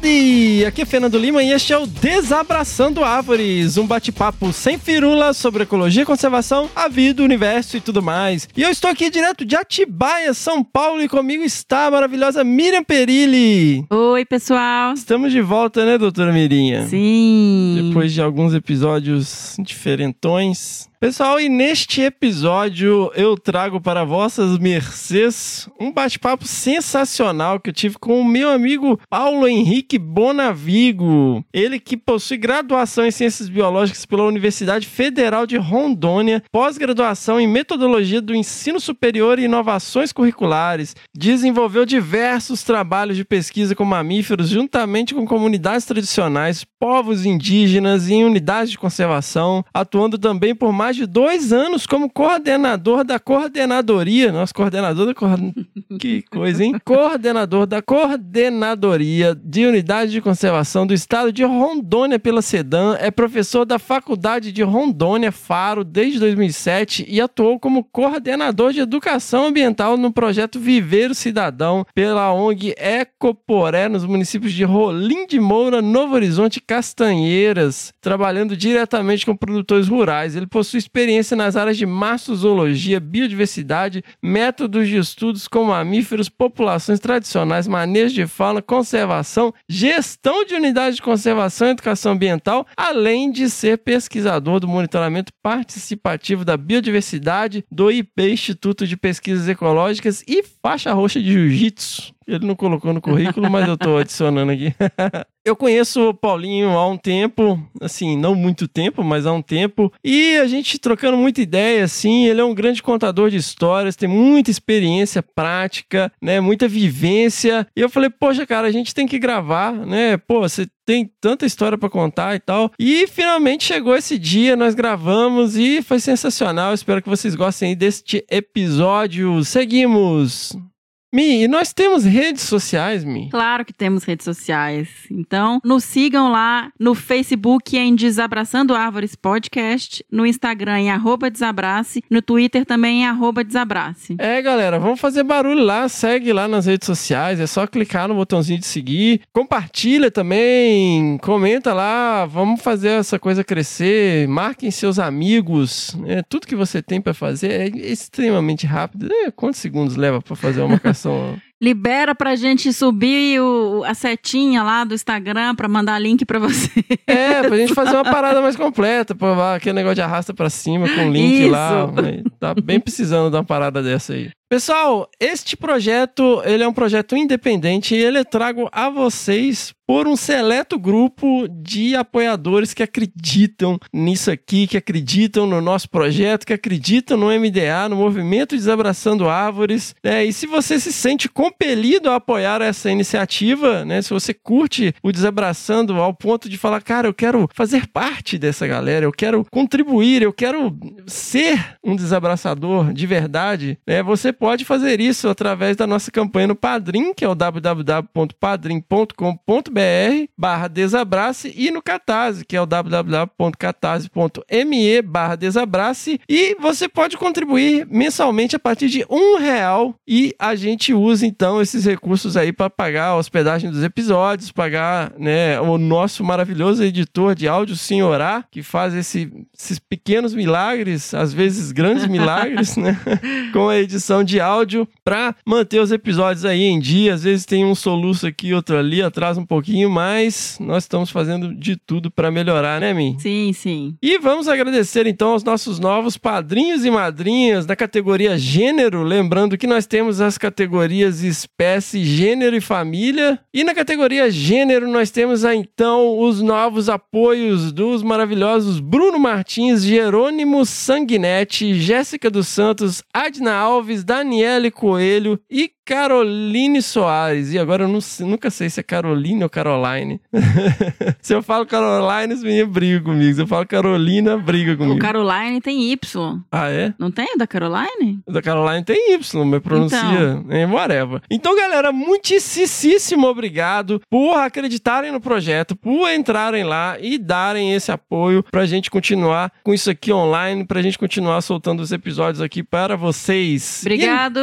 Howdy! Aqui é Fernando Lima e este é o Desabraçando Árvores, um bate-papo sem firula sobre ecologia, conservação, a vida, o universo e tudo mais. E eu estou aqui direto de Atibaia, São Paulo, e comigo está a maravilhosa Miriam Perilli. Oi, pessoal. Estamos de volta, né, doutora Mirinha? Sim. Depois de alguns episódios diferentões. Pessoal, e neste episódio eu trago para vossas mercês um bate-papo sensacional que eu tive com o meu amigo Paulo Henrique Bonavigo. Ele que possui graduação em Ciências Biológicas pela Universidade Federal de Rondônia, pós-graduação em Metodologia do Ensino Superior e Inovações Curriculares. Desenvolveu diversos trabalhos de pesquisa com mamíferos juntamente com comunidades tradicionais, povos indígenas e unidades de conservação, atuando também por mais de dois anos como coordenador da coordenadoria. Nossa, coordenador da coorden... Que coisa, hein? Coordenador da coordenadoria de unidade de conservação do estado de Rondônia pela SEDAM. É professor da Faculdade de Rondônia, Faro, desde 2007 e atuou como coordenador de educação ambiental no projeto Viveiro Cidadão pela ONG Ecoporé nos municípios de Rolim de Moura, Novo Horizonte e Castanheiras, trabalhando diretamente com produtores rurais. Ele possui experiência nas áreas de mastozoologia, biodiversidade, métodos de estudos com mamíferos, populações tradicionais, manejo de fauna, conservação, gestão de unidades de conservação e educação ambiental, além de ser pesquisador do monitoramento participativo da biodiversidade do IP Instituto de Pesquisas Ecológicas e faixa roxa de Jiu-Jitsu. Ele não colocou no currículo, mas eu estou adicionando aqui. eu conheço o Paulinho há um tempo, assim, não muito tempo, mas há um tempo, e a gente trocando muita ideia, assim, ele é um grande contador de histórias, tem muita experiência prática, né, muita vivência. E eu falei, poxa, cara, a gente tem que gravar, né? Pô, você tem tanta história para contar e tal. E finalmente chegou esse dia, nós gravamos e foi sensacional. Espero que vocês gostem deste episódio. Seguimos. Mi, e nós temos redes sociais, Mi? Claro que temos redes sociais. Então, nos sigam lá no Facebook em Desabraçando Árvores Podcast, no Instagram em arroba Desabrace, no Twitter também em arroba Desabrace. É, galera, vamos fazer barulho lá, segue lá nas redes sociais, é só clicar no botãozinho de seguir, compartilha também, comenta lá, vamos fazer essa coisa crescer, marquem seus amigos, né? tudo que você tem para fazer é extremamente rápido. É, quantos segundos leva para fazer uma 所以。Libera pra gente subir o, a setinha lá do Instagram pra mandar link pra você. É, pra gente fazer uma parada mais completa, pô, aquele negócio de arrasta pra cima com link Isso. lá. Tá bem precisando de uma parada dessa aí. Pessoal, este projeto, ele é um projeto independente e ele é trago a vocês por um seleto grupo de apoiadores que acreditam nisso aqui, que acreditam no nosso projeto, que acreditam no MDA, no Movimento Desabraçando Árvores. né? e se você se sente compelido a apoiar essa iniciativa, né? se você curte o Desabraçando ao ponto de falar, cara, eu quero fazer parte dessa galera, eu quero contribuir, eu quero ser um desabraçador de verdade, né? você pode fazer isso através da nossa campanha no Padrim, que é o www.padrim.com.br barra desabrace e no Catarse, que é o www.catarse.me barra desabrace e você pode contribuir mensalmente a partir de um real e a gente usa então esses recursos aí para pagar a hospedagem dos episódios, pagar né, o nosso maravilhoso editor de áudio, Senhorá, que faz esse- esses pequenos milagres, às vezes grandes milagres, né? com a edição de áudio para manter os episódios aí em dia. Às vezes tem um soluço aqui, outro ali, atrasa um pouquinho, mas nós estamos fazendo de tudo para melhorar, né, Mi? Sim, sim. E vamos agradecer então aos nossos novos padrinhos e madrinhas da categoria gênero, lembrando que nós temos as categorias espécie, gênero e família. E na categoria gênero nós temos então os novos apoios dos maravilhosos Bruno Martins, Jerônimo Sanguinetti, Jéssica dos Santos, Adna Alves, Daniele Coelho e Caroline Soares. E agora eu não nunca sei se é Caroline ou Caroline. se eu falo Caroline, os meninos brigam comigo. Se eu falo Carolina, briga O comigo. Caroline tem Y. Ah, é? Não tem o da Caroline? O da Caroline tem Y, mas pronuncia em whatever. Então, galera, muitíssimo obrigado por acreditarem no projeto, por entrarem lá e darem esse apoio pra gente continuar com isso aqui online, pra gente continuar soltando os episódios aqui para vocês. Obrigado!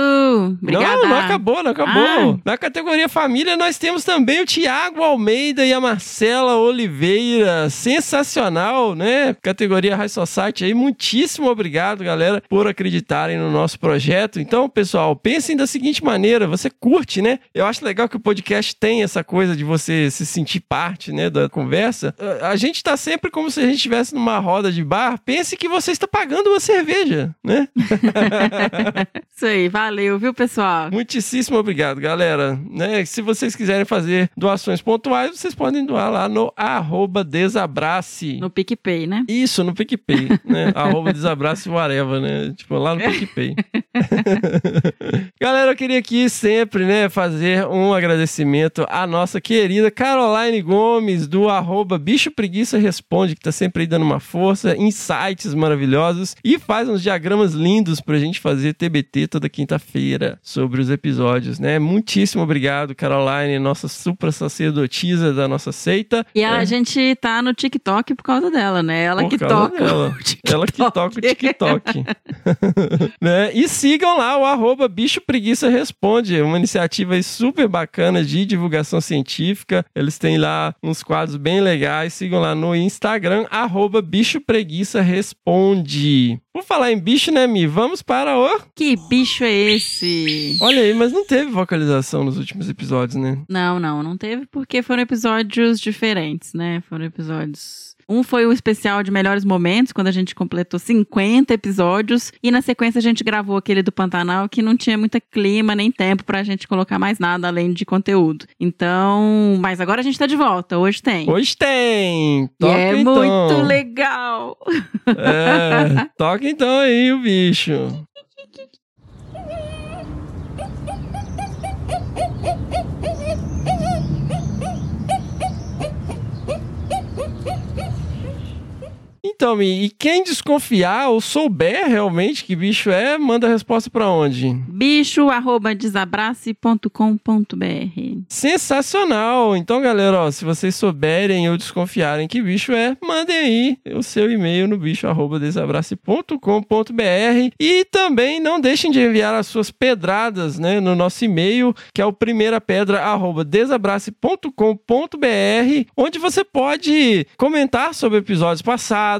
Obrigada! Não, não acabou, não acabou. Ah. Na categoria família, nós temos também o Tiago Almeida e a Marcela Oliveira. Sensacional, né? Categoria High Society aí. Muitíssimo obrigado, galera, por acreditarem no nosso projeto. Então, pessoal, pensem da seguinte maneira: você curte, né? Eu acho legal que o podcast tem essa coisa de você se sentir parte, né, da conversa. A- A gente tá sempre como se a gente estivesse numa roda de bar. Pense que você está pagando uma cerveja, né? Isso aí, valeu, viu, pessoal? Muitíssimo obrigado, galera. Né, se vocês quiserem fazer doações pontuais, vocês podem doar lá no arroba desabrace. No PicPay, né? Isso, no PicPay, né? arroba desabrace whatever, né? Tipo, lá no PicPay. Galera, eu queria aqui sempre, né, fazer um agradecimento à nossa querida Caroline Gomes, do arroba Bicho Preguiça Responde, que tá sempre aí dando uma força, insights maravilhosos e faz uns diagramas lindos pra gente fazer TBT toda quinta-feira sobre os episódios, né? Muitíssimo obrigado, Caroline, nossa super sacerdotisa da nossa seita. E a É. gente tá no TikTok por causa dela, né? Ela Por que toca. dela. o TikTok. Ela que toca o TikTok. né? E sigam lá o arroba Bicho Preguiça Responde, uma iniciativa super bacana de divulgação científica. Eles têm lá uns quadros bem legais. Sigam lá no Instagram, arroba Bicho Preguiça Responde. Por falar em bicho, né, Mi? Vamos para o... Que bicho é esse? Olha aí, mas não teve vocalização nos últimos episódios, né? Não, não, não teve porque foram episódios diferentes, né? Foram episódios. Um foi o especial de melhores momentos, quando a gente completou 50 episódios. E na sequência a gente gravou aquele do Pantanal, que não tinha muito clima nem tempo pra gente colocar mais nada além de conteúdo. Então. Mas agora a gente tá de volta, hoje tem. Hoje tem! Toca é então! muito legal! É, toca então aí o bicho. Então, e quem desconfiar ou souber realmente que bicho é, manda a resposta pra onde? bicho.desabrace.com.br Sensacional! Então, galera, ó, se vocês souberem ou desconfiarem que bicho é, mandem aí o seu e-mail no bicho@desabrace.com.br e também não deixem de enviar as suas pedradas, né, no nosso e-mail, que é o primeirapedra@desabrace.com.br, onde você pode comentar sobre episódios passados,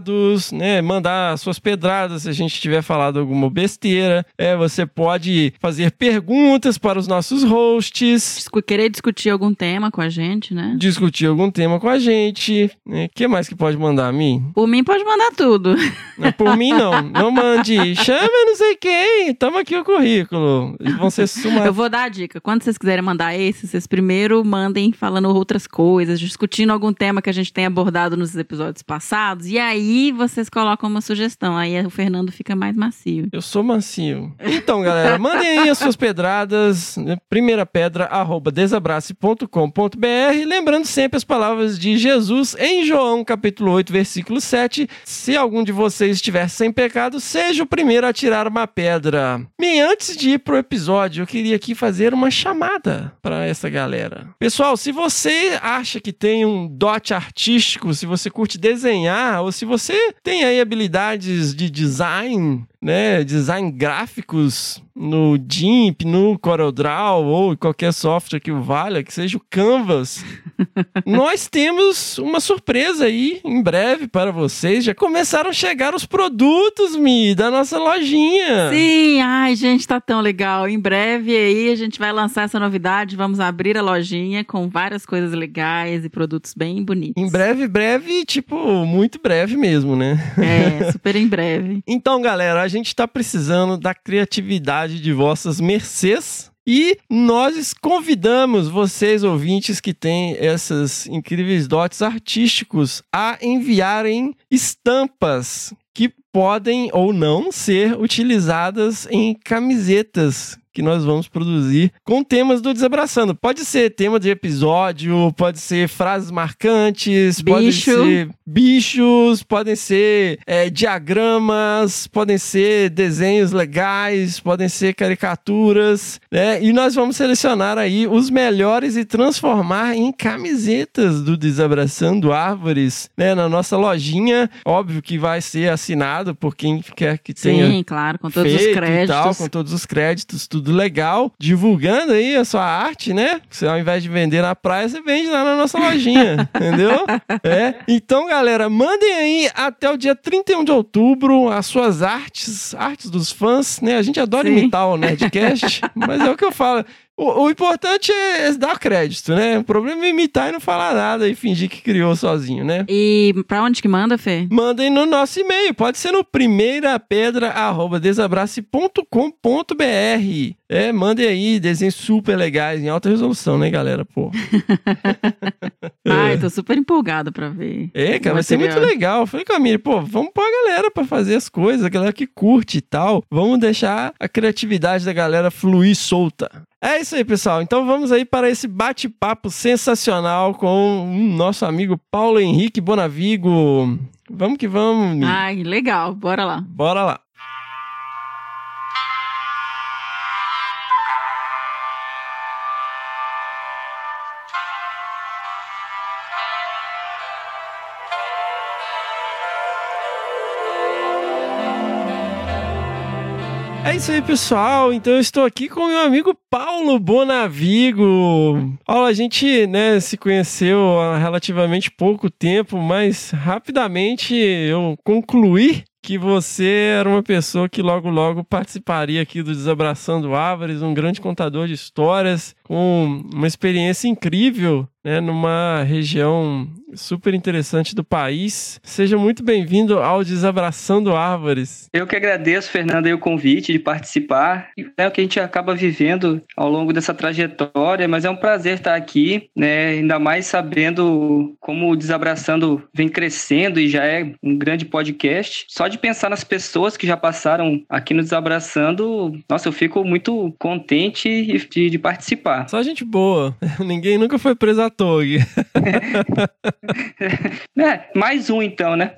né, mandar suas pedradas se a gente tiver falado alguma besteira, é, você pode fazer perguntas para os nossos hosts, Discu- Querer discutir algum tema com a gente, né? discutir algum tema com a gente. O né? que mais que pode mandar a mim? Por mim, pode mandar tudo. Não, Por mim, não. Não mande. Chama não sei quem. Toma aqui o currículo. Eles vão ser Eu sumados. vou dar a dica. Quando vocês quiserem mandar esse, vocês primeiro mandem falando outras coisas, discutindo algum tema que a gente tem abordado nos episódios passados. E aí vocês colocam uma sugestão. Aí o Fernando fica mais macio. Eu sou mansinho. Então, galera, mandem aí as suas pedradas. né? Primeira pedra, arroba desabrace.com.br. Lembrando sempre as palavras de Jesus em João, capítulo 8, versículo 7. Se algum de vocês estiver sem pecado, seja o primeiro a tirar uma pedra. E antes de ir pro episódio, eu queria aqui fazer uma chamada para essa galera. Pessoal, se você acha que tem um dote artístico, se você curte desenhar, ou se você tem aí habilidades de design, né, design gráficos no GIMP, no CorelDRAW ou qualquer software que o valha, que seja o Canvas, nós temos uma surpresa aí em breve para vocês. Já começaram a chegar os produtos, Mi, da nossa lojinha. Sim, ai, gente, tá tão legal. Em breve aí a gente vai lançar essa novidade. Vamos abrir a lojinha com várias coisas legais e produtos bem bonitos. Em breve, breve, tipo, muito breve mesmo, né? É, super em breve. Então, galera, a gente está precisando da criatividade de vossas mercês. E nós convidamos vocês, ouvintes, que têm essas incríveis dotes artísticos, a enviarem estampas que podem ou não ser utilizadas em camisetas que nós vamos produzir com temas do Desabraçando. Pode ser tema de episódio, pode ser frases marcantes, podem Bicho. ser bichos, podem ser é, diagramas, podem ser desenhos legais, podem ser caricaturas, né? E nós vamos selecionar aí os melhores e transformar em camisetas do Desabraçando Árvores, né? Na nossa lojinha, óbvio que vai ser assinado por quem quer que tenha Sim, claro, com todos os créditos. E tal, com todos os créditos, tudo legal. Divulgando aí a sua arte, né? Você ao invés de vender na praia, você vende lá na nossa lojinha, entendeu? É. Então, galera, mandem aí até o dia 31 de outubro as suas artes, artes dos fãs, né? A gente adora Sim. imitar o Nerdcast, mas é o que eu falo. O, o importante é dar crédito, né? O problema é imitar e não falar nada e fingir que criou sozinho, né? E pra onde que manda, Fê? Mandem no nosso e-mail. Pode ser no primeirapedra.desabrace.com.br. É, mandem aí desenhos super legais em alta resolução, né, galera? Pô. Ai, tô super empolgada pra ver. É, cara, vai ser muito legal. Eu falei com a Miri, pô, vamos pôr a galera pra fazer as coisas, a galera que curte e tal. Vamos deixar a criatividade da galera fluir solta. É isso aí, pessoal. Então vamos aí para esse bate-papo sensacional com o nosso amigo Paulo Henrique Bonavigo. Vamos que vamos. Ai, legal, bora lá. Bora lá. É isso aí, pessoal. Então eu estou aqui com meu amigo Paulo Bonavigo. Paulo, a gente né, se conheceu há relativamente pouco tempo, mas rapidamente eu concluí que você era uma pessoa que logo logo participaria aqui do Desabraçando Árvores, um grande contador de histórias, com uma experiência incrível, né, numa região super interessante do país. Seja muito bem-vindo ao Desabraçando Árvores. Eu que agradeço, Fernando, aí o convite de participar. É o que a gente acaba vivendo ao longo dessa trajetória, mas é um prazer estar aqui, né? Ainda mais sabendo como o Desabraçando vem crescendo e já é um grande podcast. Só de pensar nas pessoas que já passaram aqui no Desabraçando, nossa, eu fico muito contente de, de participar. Só gente boa. Ninguém nunca foi preso à toa. É, mais um então, né?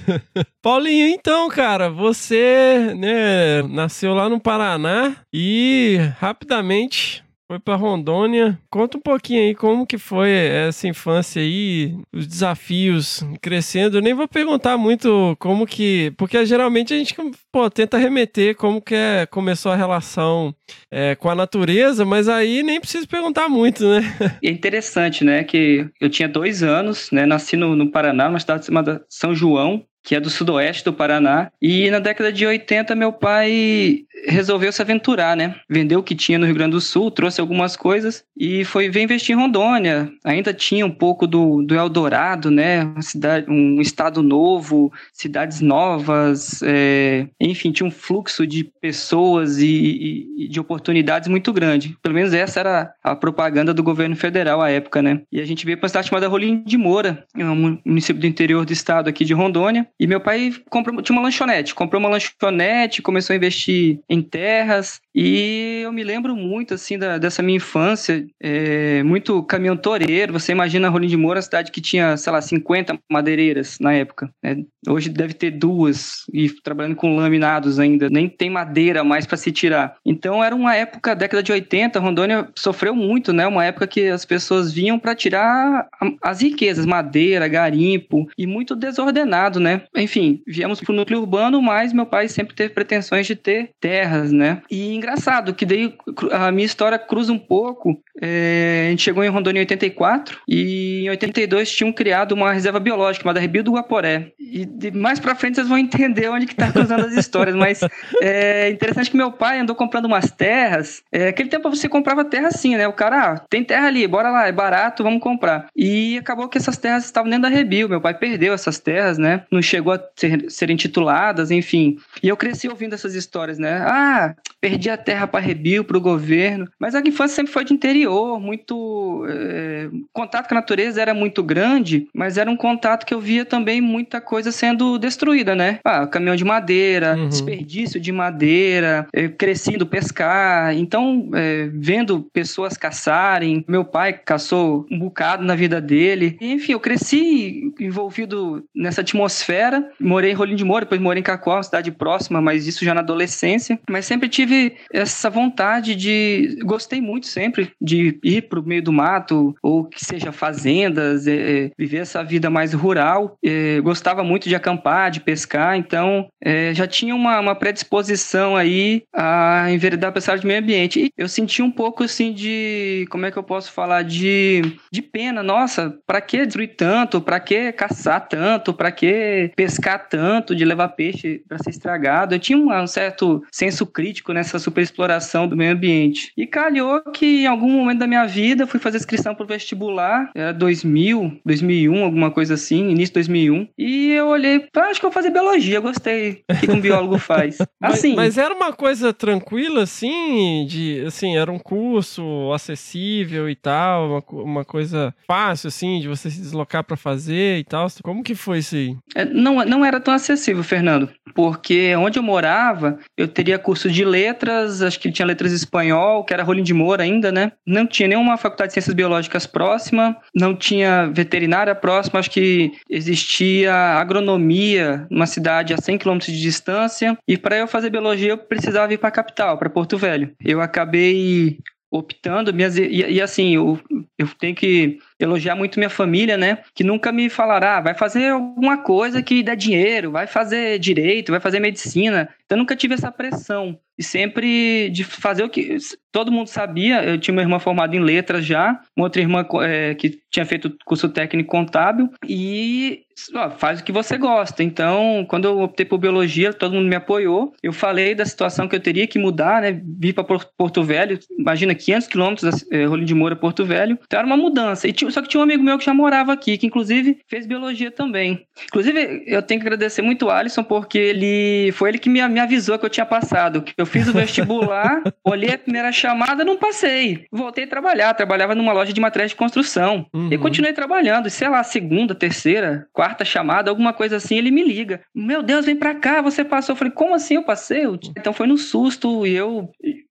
Paulinho, então, cara, você, né, nasceu lá no Paraná e rapidamente foi pra Rondônia. Conta um pouquinho aí como que foi essa infância aí, os desafios crescendo. Eu nem vou perguntar muito como que, porque geralmente a gente pô, tenta remeter como que é, começou a relação é, com a natureza, mas aí nem preciso perguntar muito, né? É interessante, né, que eu tinha dois anos, né, nasci no, no Paraná, numa cidade chamada São João, que é do sudoeste do Paraná. E na década de 80, meu pai resolveu se aventurar, né? Vendeu o que tinha no Rio Grande do Sul, trouxe algumas coisas e foi ver investir em Rondônia. Ainda tinha um pouco do, do Eldorado, né? Uma cidade, um estado novo, cidades novas, é... enfim, tinha um fluxo de pessoas e, e de oportunidades muito grande. Pelo menos essa era a propaganda do governo federal à época, né? E a gente veio para uma cidade chamada Rolim de Moura, é um município do interior do estado aqui de Rondônia. E meu pai comprou, tinha uma lanchonete, comprou uma lanchonete, começou a investir em terras. E eu me lembro muito, assim, da, dessa minha infância, é, muito caminhão toureiro. Você imagina Rolim de Moura, uma cidade que tinha, sei lá, 50 madeireiras na época. né? Hoje deve ter duas, e trabalhando com laminados ainda. Nem tem madeira mais para se tirar. Então era uma época, década de 80, Rondônia sofreu muito, né? Uma época que as pessoas vinham para tirar a- as riquezas, madeira, garimpo, e muito desordenado, né? Enfim, viemos pro núcleo urbano, mas meu pai sempre teve pretensões de ter terras, né? E engraçado que daí a minha história cruza um pouco. É, a gente chegou em Rondônia em 84 e em 82 tinham criado uma reserva biológica chamada Rebio do Guaporé. E de mais pra frente vocês vão entender onde que tá cruzando as histórias, mas é interessante que meu pai andou comprando umas terras. É, aquele tempo você comprava terra assim, né? O cara, ah, tem terra ali, bora lá, é barato, vamos comprar. E acabou que essas terras estavam dentro da Rebio. Meu pai perdeu essas terras, né? Não chegou a ser, serem tituladas, enfim. E eu cresci ouvindo essas histórias, né? Ah, perdi vendia a terra para rebio, para o governo. Mas a infância sempre foi de interior, muito. É, contato com a natureza era muito grande, mas era um contato que eu via também muita coisa sendo destruída, né? Ah, caminhão de madeira, Uhum. desperdício de madeira, eu cresci indo pescar. Então, é, vendo pessoas caçarem, meu pai caçou um bocado na vida dele. E, enfim, eu cresci envolvido nessa atmosfera. Morei em Rolim de Moura, depois morei em Cacoal, uma cidade próxima, mas isso já na adolescência. Mas sempre tive essa vontade de. Gostei muito sempre de ir pro meio do mato, ou que seja fazendas, é, é, viver essa vida mais rural. É, gostava muito de acampar, de pescar, então é, já tinha uma, uma predisposição aí a enveredar para essa área de meio ambiente. E eu senti um pouco assim de. Como é que eu posso falar? De, de pena. Nossa, para que destruir tanto? Para que caçar tanto? Para que pescar tanto? De levar peixe para ser estragado? Eu tinha um, um certo senso crítico nessa superexploração do meio ambiente. E calhou que em algum momento da minha vida eu fui fazer inscrição pro vestibular, era 2000, 2001, alguma coisa assim, início de 2001. E eu olhei, ah, acho que eu vou fazer biologia, gostei. O que um biólogo faz? Mas- Assim, Mas, era uma coisa tranquila, assim, de assim, era um curso acessível e tal, uma, uma coisa fácil, assim, de você se deslocar pra fazer e tal. Como que foi isso aí? É, Não, não era tão acessível, Fernando, porque onde eu morava, eu teria curso de letras, acho que tinha letras espanhol, que era Rolim de Moura ainda, né? Não tinha nenhuma faculdade de ciências biológicas próxima, não tinha veterinária próxima, acho que existia agronomia numa cidade a 100 quilômetros de distância, e para eu fazer biologia eu precisava ir para a capital, para Porto Velho. Eu acabei optando, minhas, e, e assim, eu, eu tenho que elogiar muito minha família, né? Que nunca me falaram, ah, vai fazer alguma coisa que dá dinheiro, vai fazer direito, vai fazer medicina. Então eu nunca tive essa pressão. E sempre de fazer o que todo mundo sabia. Eu tinha uma irmã formada em letras já, uma outra irmã eh, que tinha feito curso técnico contábil e ó, faz o que você gosta. Então, quando eu optei por biologia, todo mundo me apoiou. Eu falei da situação que eu teria que mudar, né? Vir para Porto Velho, imagina 500 quilômetros, eh, Rolim de Moura, Porto Velho. Então era uma mudança. E só que tinha um amigo meu que já morava aqui, que inclusive fez biologia também. Inclusive, eu tenho que agradecer muito o Alisson, porque ele foi ele que me, me avisou que eu tinha passado. Que eu fiz o vestibular, olhei a primeira chamada, não passei. Voltei a trabalhar. Trabalhava numa loja de materiais de construção. Uhum. E continuei trabalhando. E sei lá, segunda, terceira, quarta chamada, alguma coisa assim, ele me liga. Meu Deus, vem pra cá, você passou. Eu falei, como assim eu passei? Então foi no susto e eu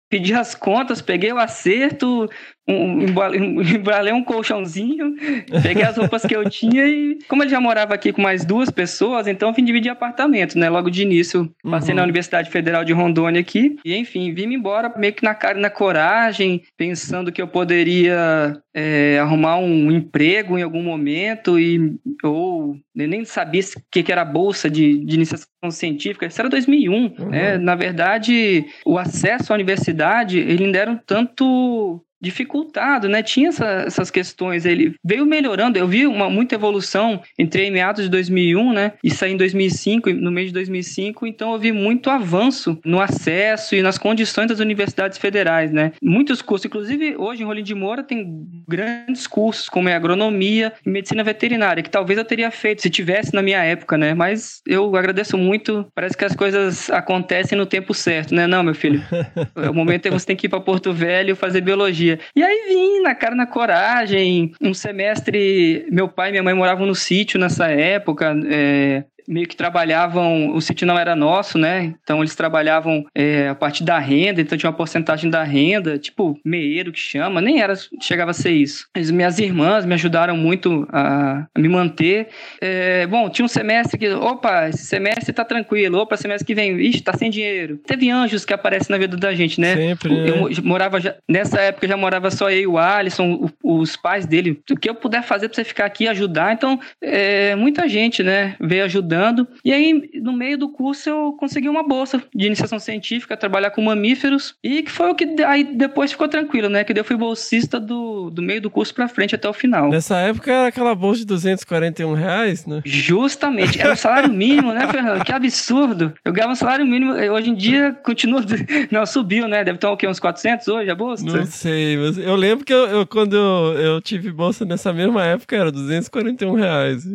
pedi as contas, peguei o acerto, um, embale- embalei um colchãozinho, peguei as roupas que eu tinha e, como ele já morava aqui com mais duas pessoas, então eu vim dividir apartamento, né? Logo de início, passei Uhum. na Universidade Federal de Rondônia aqui e, enfim, vim embora meio que na cara e na coragem, pensando que eu poderia é, arrumar um emprego em algum momento e ou nem sabia o que, que era bolsa de, de iniciação científica. Isso era 2001. Uhum. né? Na verdade, o acesso à universidade ele ainda era um tanto dificultado, né? Tinha essa- essas questões. Ele veio melhorando. Eu vi uma muita evolução. Entrei em meados de 2001, né? E saí em 2005, no mês de 2005. Então eu vi muito avanço no acesso e nas condições das universidades federais, né? Muitos cursos, inclusive hoje em Rolim de Moura tem grandes cursos como é agronomia e medicina veterinária, que talvez eu teria feito se tivesse na minha época, né? Mas eu agradeço muito. Parece que as coisas acontecem no tempo certo, né? Não, meu filho. O momento é você tem que ir para Porto Velho fazer biologia. E aí vim na cara na coragem. Um semestre, meu pai e minha mãe moravam no sítio nessa época. é, meio que trabalhavam, o sítio não era nosso, né? Então eles trabalhavam é, a partir da renda, então tinha uma porcentagem da renda, tipo meeiro que chama, nem era, chegava a ser isso. As minhas irmãs me ajudaram muito a, a me manter. É, bom, tinha um semestre que, opa, esse semestre tá tranquilo, opa, semestre que vem, ixi, tá sem dinheiro. Teve anjos que aparecem na vida da gente, né? Sempre, né? Eu mo- morava já, nessa época já morava só eu e o Alisson, o- os pais dele. O que eu puder fazer pra você ficar aqui e ajudar. Então, é, muita gente, né, veio ajudando. E aí, no meio do curso, eu consegui uma bolsa de iniciação científica, trabalhar com mamíferos. E que foi o que aí depois ficou tranquilo, né? Que daí eu fui bolsista do, do meio do curso pra frente até o final. Nessa época era aquela bolsa de 241 reais, né? Justamente, era o salário mínimo, né, Fernando? Que absurdo. Eu ganhava um salário mínimo, hoje em dia continua. Não, subiu, né? Deve estar o quê? Uns 400 hoje a bolsa? Não sei, mas eu lembro que eu, eu- quando eu, eu tive bolsa nessa mesma época era 241 reais.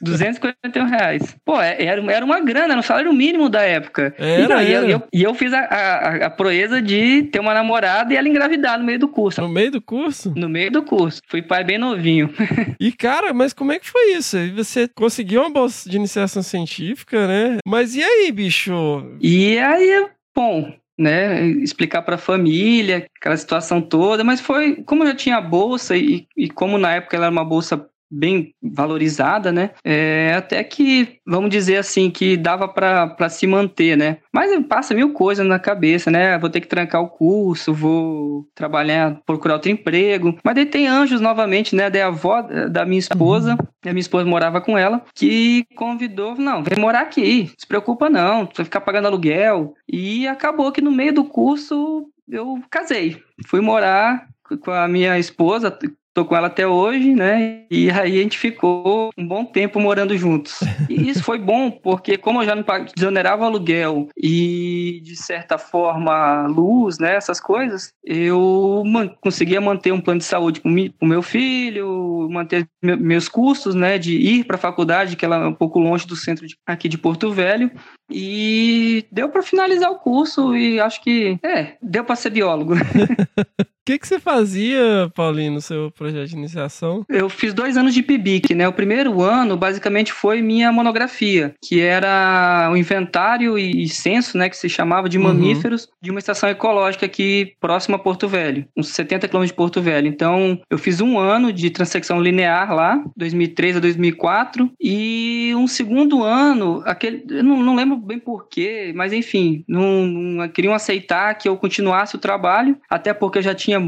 241 reais. Reais. Pô, é- era, era uma grana, era um salário mínimo da época. Era, e, não, e eu, era. eu- e eu fiz a, a, a proeza de ter uma namorada e ela engravidar no meio do curso. No meio do curso? No meio do curso. Fui pai bem novinho. E, cara, mas como é que foi isso? Você conseguiu uma bolsa de iniciação científica, né? Mas e aí, bicho? E aí, bom, né, explicar pra família aquela situação toda, mas foi, como eu já tinha a bolsa e, e como na época ela era uma bolsa bem valorizada, né, é, até que, vamos dizer assim, que dava pra se manter, né, mas passa mil coisas na cabeça, né, vou ter que trancar o curso, vou trabalhar, procurar outro emprego, mas daí tem anjos novamente, né, daí a avó da minha esposa, a minha esposa morava com ela, que convidou, não, vem morar aqui, não se preocupa não, tu vai ficar pagando aluguel. E acabou que no meio do curso eu casei. Fui morar com a minha esposa, tô com ela até hoje, né? E aí a gente ficou um bom tempo morando juntos. E isso foi bom, porque como eu já não desonerava o aluguel e, de certa forma, luz, né? Essas coisas, eu man- conseguia manter um plano de saúde para o meu filho, manter me- meus custos, né? De ir para a faculdade, que ela é um pouco longe do centro de- aqui de Porto Velho. E deu para finalizar o curso e acho que, é, deu para ser biólogo. O que, que você fazia, Paulinho, no seu projeto de iniciação? Eu fiz dois anos de PIBIC, né? O primeiro ano, basicamente, foi minha monografia, que era o inventário e censo, né? Que se chamava de Uhum. mamíferos de uma estação ecológica aqui próxima a Porto Velho, uns 70 quilômetros de Porto Velho. Então, eu fiz um ano de transecção linear lá, 2003 a 2004, e um segundo ano, aquele, eu não, não lembro bem porquê, mas enfim, não, não queriam aceitar que eu continuasse o trabalho, até porque eu já tinha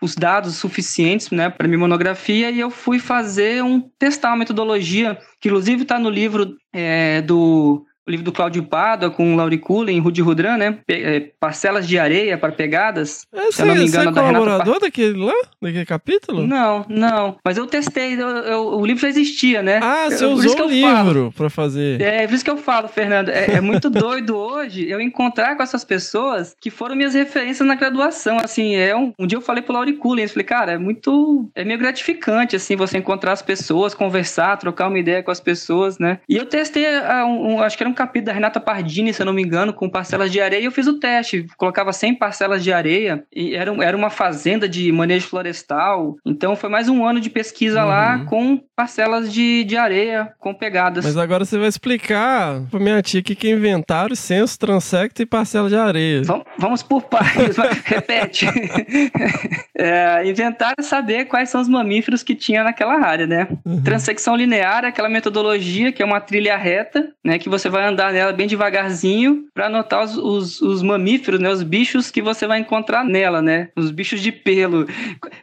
os dados suficientes, né, para minha monografia, e eu fui fazer um testar uma metodologia que inclusive está no livro é, do o livro do Cláudio Pádua com o Lauriculen e Rudi Rudran, né? Pe- é, Parcelas de areia para pegadas. É, Se eu não me você engano, é da Renata colaborador daquele lá? Daquele capítulo? Não, não. Mas eu testei, eu- eu- o livro já existia, né? Ah, você Eu- usou o livro pra fazer. É, por isso que eu falo, Fernando, é, é muito doido hoje eu encontrar com essas pessoas que foram minhas referências na graduação, assim, é um, um dia eu falei pro Lauriculen, eu falei, cara, é muito, é meio gratificante, assim, você encontrar as pessoas, conversar, trocar uma ideia com as pessoas, né, e eu testei, ah, um, um- acho que era um capítulo da Renata Pardini, se eu não me engano, com parcelas de areia, e eu fiz o teste, colocava 100 parcelas de areia, e era, um- era uma fazenda de manejo florestal, então foi mais um ano de pesquisa lá Uhum. com parcelas de, de areia, com pegadas. Mas agora você vai explicar pra minha tia que que é inventário, censo, transecto e parcela de areia. Vam- Vamos por partes, repete. É, inventar é saber quais são os mamíferos que tinha naquela área, né? Uhum. Transecção linear é aquela metodologia que é uma trilha reta, né? Que você vai andar nela bem devagarzinho para anotar os, os, os mamíferos, né? Os bichos que você vai encontrar nela, né? Os bichos de pelo.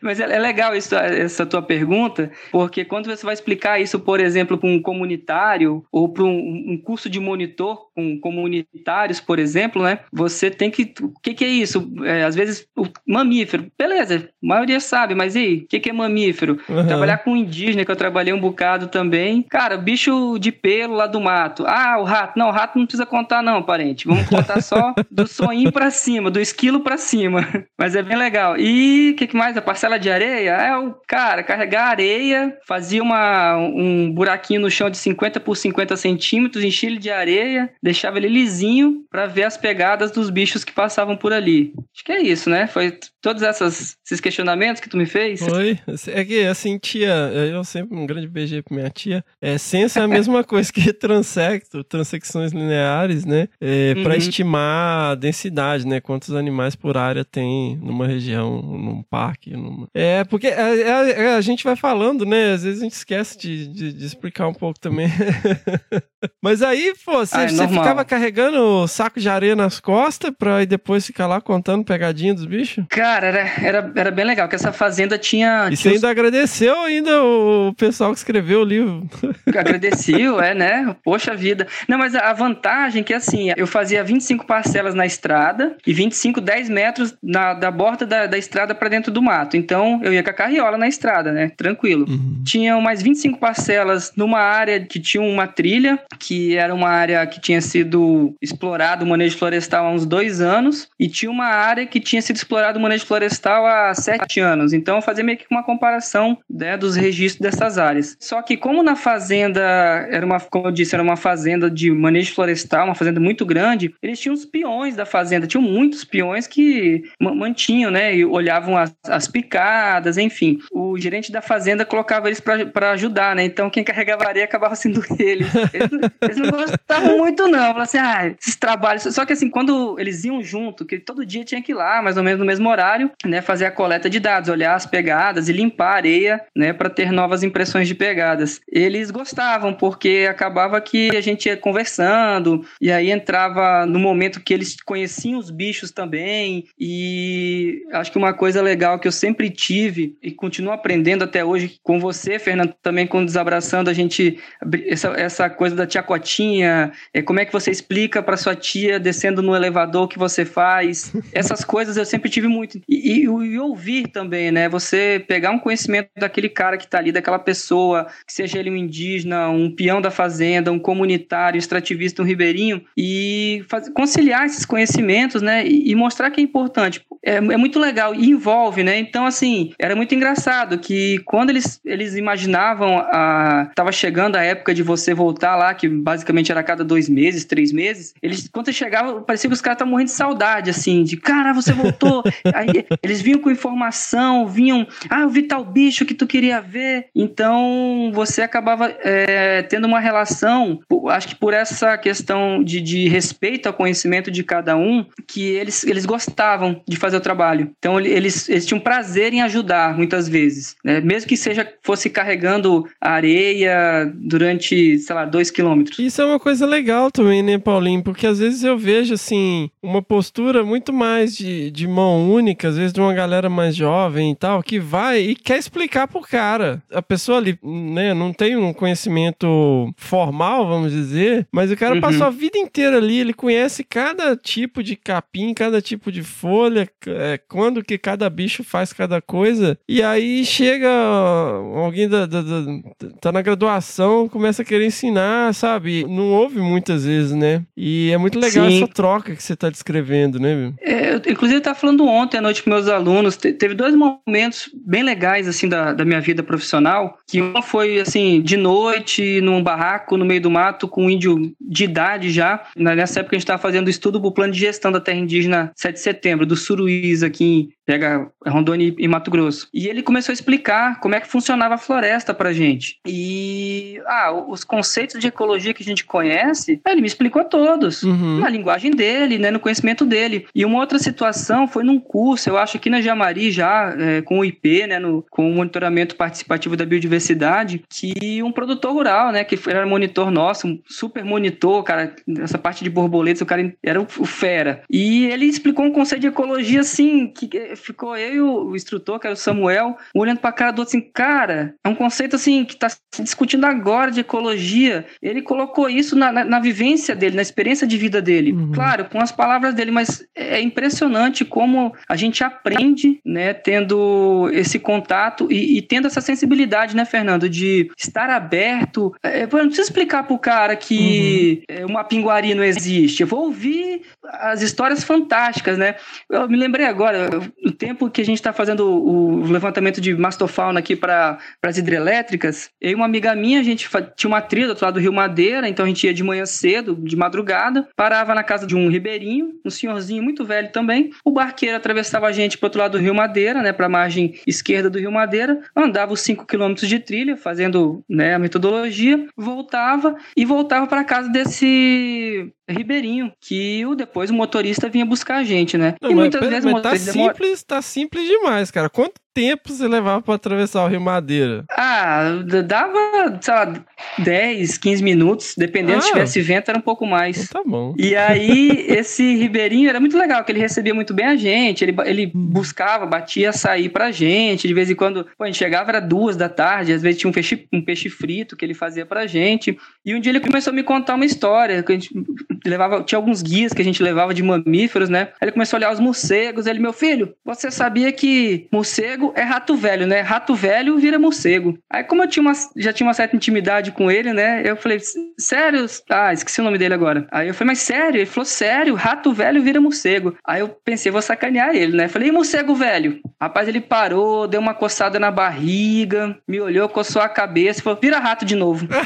Mas é, é legal isso, essa tua pergunta, porque quando você vai explicar isso, por exemplo, para um comunitário ou para um, um curso de monitor com comunitários, por exemplo, né? Você tem que. O que, que é isso? É, às vezes, o mamífero, beleza, a maioria sabe, mas e aí? O que, que é mamífero? Uhum. Trabalhar com indígena, que eu trabalhei um bocado também. Cara, bicho de pelo lá do mato. Ah, o rato. Não, o rato não precisa contar, não, parente. Vamos contar só do soninho pra cima, do esquilo pra cima. Mas é bem legal. E o que, que mais? A parcela de areia? É o cara carregar areia, fazia uma, um buraquinho no chão de 50 por 50 centímetros, enchia ele de areia, deixava ele lisinho pra ver as pegadas dos bichos que passavam por ali. Acho que é isso, né? Foi todos essas, esses questionamentos que tu me fez. Oi, é que assim, tia, eu sempre um grande BG pra minha tia. É, censo é a mesma coisa que transecto, transecções lineares, né? É, Pra Uhum. estimar a densidade, né? Quantos animais por área tem numa região, num parque. Numa... É, porque é, é- é, a gente vai falando, né? Às vezes a gente esquece de, de- de explicar um pouco também. Mas aí, pô, você, Ah, é você ficava carregando saco de areia nas costas pra depois ficar lá contando pegadinha dos bichos? Cara, era, era, era bem legal, que essa fazenda tinha. E você tinha uns- ainda agradeceu ainda o pessoal que escreveu o livro. Agradecido, é, né? Poxa vida. Não, mas a vantagem é que, assim, eu fazia 25 parcelas na estrada e 25, 10 metros na, da borda da, da estrada para dentro do mato. Então, eu ia com a carriola na estrada, né? Tranquilo. Tinham mais 25 parcelas numa área que tinha uma trilha, que era uma área que tinha sido explorado o manejo florestal há uns dois anos, e tinha uma área que tinha sido explorado o manejo florestal há sete anos. Então, eu fazia meio que uma comparação né, dos registros dessas áreas. Só que, como na fazenda era uma, como eu disse, era uma fazenda de manejo florestal, uma fazenda muito grande, eles tinham os peões da fazenda, tinham muitos peões que mantinham, né, e olhavam as, as picadas, enfim. O gerente da fazenda colocava eles para ajudar, né? Então, quem carregava areia acabava sendo eles. Eles, eles não gostavam muito, não. Falavam assim, ah, esses trabalhos. Só que assim, quando eles iam junto, que todo dia tinha que ir lá, mais ou menos no mesmo horário, né, fazer a coleta de dados, olhar as pegadas e limpar a areia, né, para ter novas impressões de pegadas. Eles gostavam, porque acabava que a gente ia conversando, e aí entrava no momento que eles conheciam os bichos também, e acho que uma coisa legal que eu sempre tive e continuo aprendendo até hoje com você, Fernando, também com Desabraçando, a gente, essa, essa coisa da tia Cotinha, é, como é que você explica para sua tia descendo no elevador o que você faz, essas coisas eu sempre tive muito. E, e, e ouvir também, né? Você pegar um conhecimento daquele cara que está ali, daquela pessoa, que seja ele um indígena, um peão da fazenda, um comunitário, extrativista, um ribeirinho, e faz, conciliar esses conhecimentos, né? E, e, mostrar que é importante. É, é muito legal e envolve, né? Então, assim, era muito engraçado que quando eles, eles imaginavam a. Tava chegando a época de você voltar lá, que basicamente era a cada dois meses, três meses, eles, quando você chegava, parecia que os caras estavam morrendo de saudade, assim, de cara, você voltou. Aí eles vinham com informação, vinham, ah, eu vi tal bicho que tu queria ver. Então você acabava é, tendo uma relação, acho que por essa questão de, de respeito ao conhecimento de cada um, que eles, eles gostavam de fazer o trabalho. Então eles, eles tinham prazer em ajudar muitas vezes, né? mesmo que seja fosse carregando areia durante, sei lá, dois quilômetros. Isso é uma coisa legal também, né, Paulinho? Porque às vezes eu vejo assim uma postura muito mais de, de mão única, às vezes de uma galera mais jovem e tal, que vai e quer explicar pro cara. A pessoa ali, né, não tem um conhecimento formal, vamos dizer, mas o cara uhum. passou a vida inteira ali, ele conhece cada tipo de capim, cada tipo de folha, é, quando que cada bicho faz cada coisa, e aí chega alguém da, da, da, tá na graduação, começa a querer ensinar, sabe? Não ouve muitas vezes, né? E é muito legal Sim. essa troca que você tá descrevendo, né? É, eu, inclusive, eu tava falando ontem à noite com meus alunos, te, teve dois momentos bem legais, assim, da, da minha vida profissional, que uma foi, assim, de noite, num barraco, no meio do mato, com um índio de idade já. Nessa época a gente estava fazendo estudo pro plano de gestão da terra indígena 7 de setembro, do Suruís, aqui em pega Rondônia e Mato Grosso. E ele começou a explicar como é que funcionava a floresta pra gente. E ah, os conceitos de ecologia que a gente conhece, ele me explicou todos, uhum. na linguagem dele, né, no conhecimento dele. E uma outra situação foi num curso, eu acho aqui na Jamari já, é, com o IP, né, no, com o monitoramento participativo da biodiversidade, que um produtor rural, né, que era monitor nosso, um super monitor, cara, essa parte de borboletas, o cara era o fera. E ele explicou um conceito de ecologia assim, que ficou eu e o, instrutor, que era o Samuel, olhando pra cara do outro assim, cara, é um conceito assim que tá se discutindo agora de ecologia. Ele colocou isso na, na, na vivência dele, na experiência de vida dele. Uhum. Claro, com as palavras dele, mas é impressionante como a gente aprende, né, tendo esse contato e, e tendo essa sensibilidade, né, Fernando, de estar aberto. É, eu não preciso explicar pro cara que uhum. uma pinguari não existe. Eu vou ouvir as histórias fantásticas, né? Eu me lembrei agora, no tempo que a gente está fazendo o, levantamento de mastofauna aqui para as hidrelétricas, eu e uma amiga minha, a gente tinha uma trilha do outro lado do Rio Madeira, então a gente ia de manhã cedo, de madrugada, parava na casa de um ribeirinho, um senhorzinho muito velho também. O barqueiro atravessava a gente para outro lado do Rio Madeira, né, para a margem esquerda do Rio Madeira, andava os 5 quilômetros de trilha, fazendo né, a metodologia, voltava e voltava para casa desse ribeirinho, que o, depois o motorista vinha buscar a gente, né? Não, e muitas vezes o motorista... Tá simples, tá simples demais, cara. Quanto tempo você levava para atravessar o Rio Madeira? Ah, dava, sei lá, 10, 15 minutos, dependendo ah, se tivesse vento, era um pouco mais. Então tá bom. E aí, esse ribeirinho era muito legal, que ele recebia muito bem a gente, ele, ele hum. buscava, batia açaí pra gente, de vez em quando, pô, a gente chegava, era duas da tarde, às vezes tinha um peixe, um peixe frito que ele fazia pra gente, e um dia ele começou a me contar uma história, que a gente levava, tinha alguns guias que a gente levava de mamíferos, né? Aí ele começou a olhar os morcegos, ele, meu filho, você sabia que morcego é rato velho, né? Rato velho vira morcego. Aí como eu tinha uma, já tinha uma certa intimidade com ele, né? Eu falei, sério? Ah, esqueci o nome dele agora. Aí eu falei, mas sério? Ele falou, sério, rato velho vira morcego. Aí eu pensei, vou sacanear ele, né? Falei, e morcego velho? Rapaz, ele parou, deu uma coçada na barriga, me olhou, coçou a cabeça falou, vira rato de novo.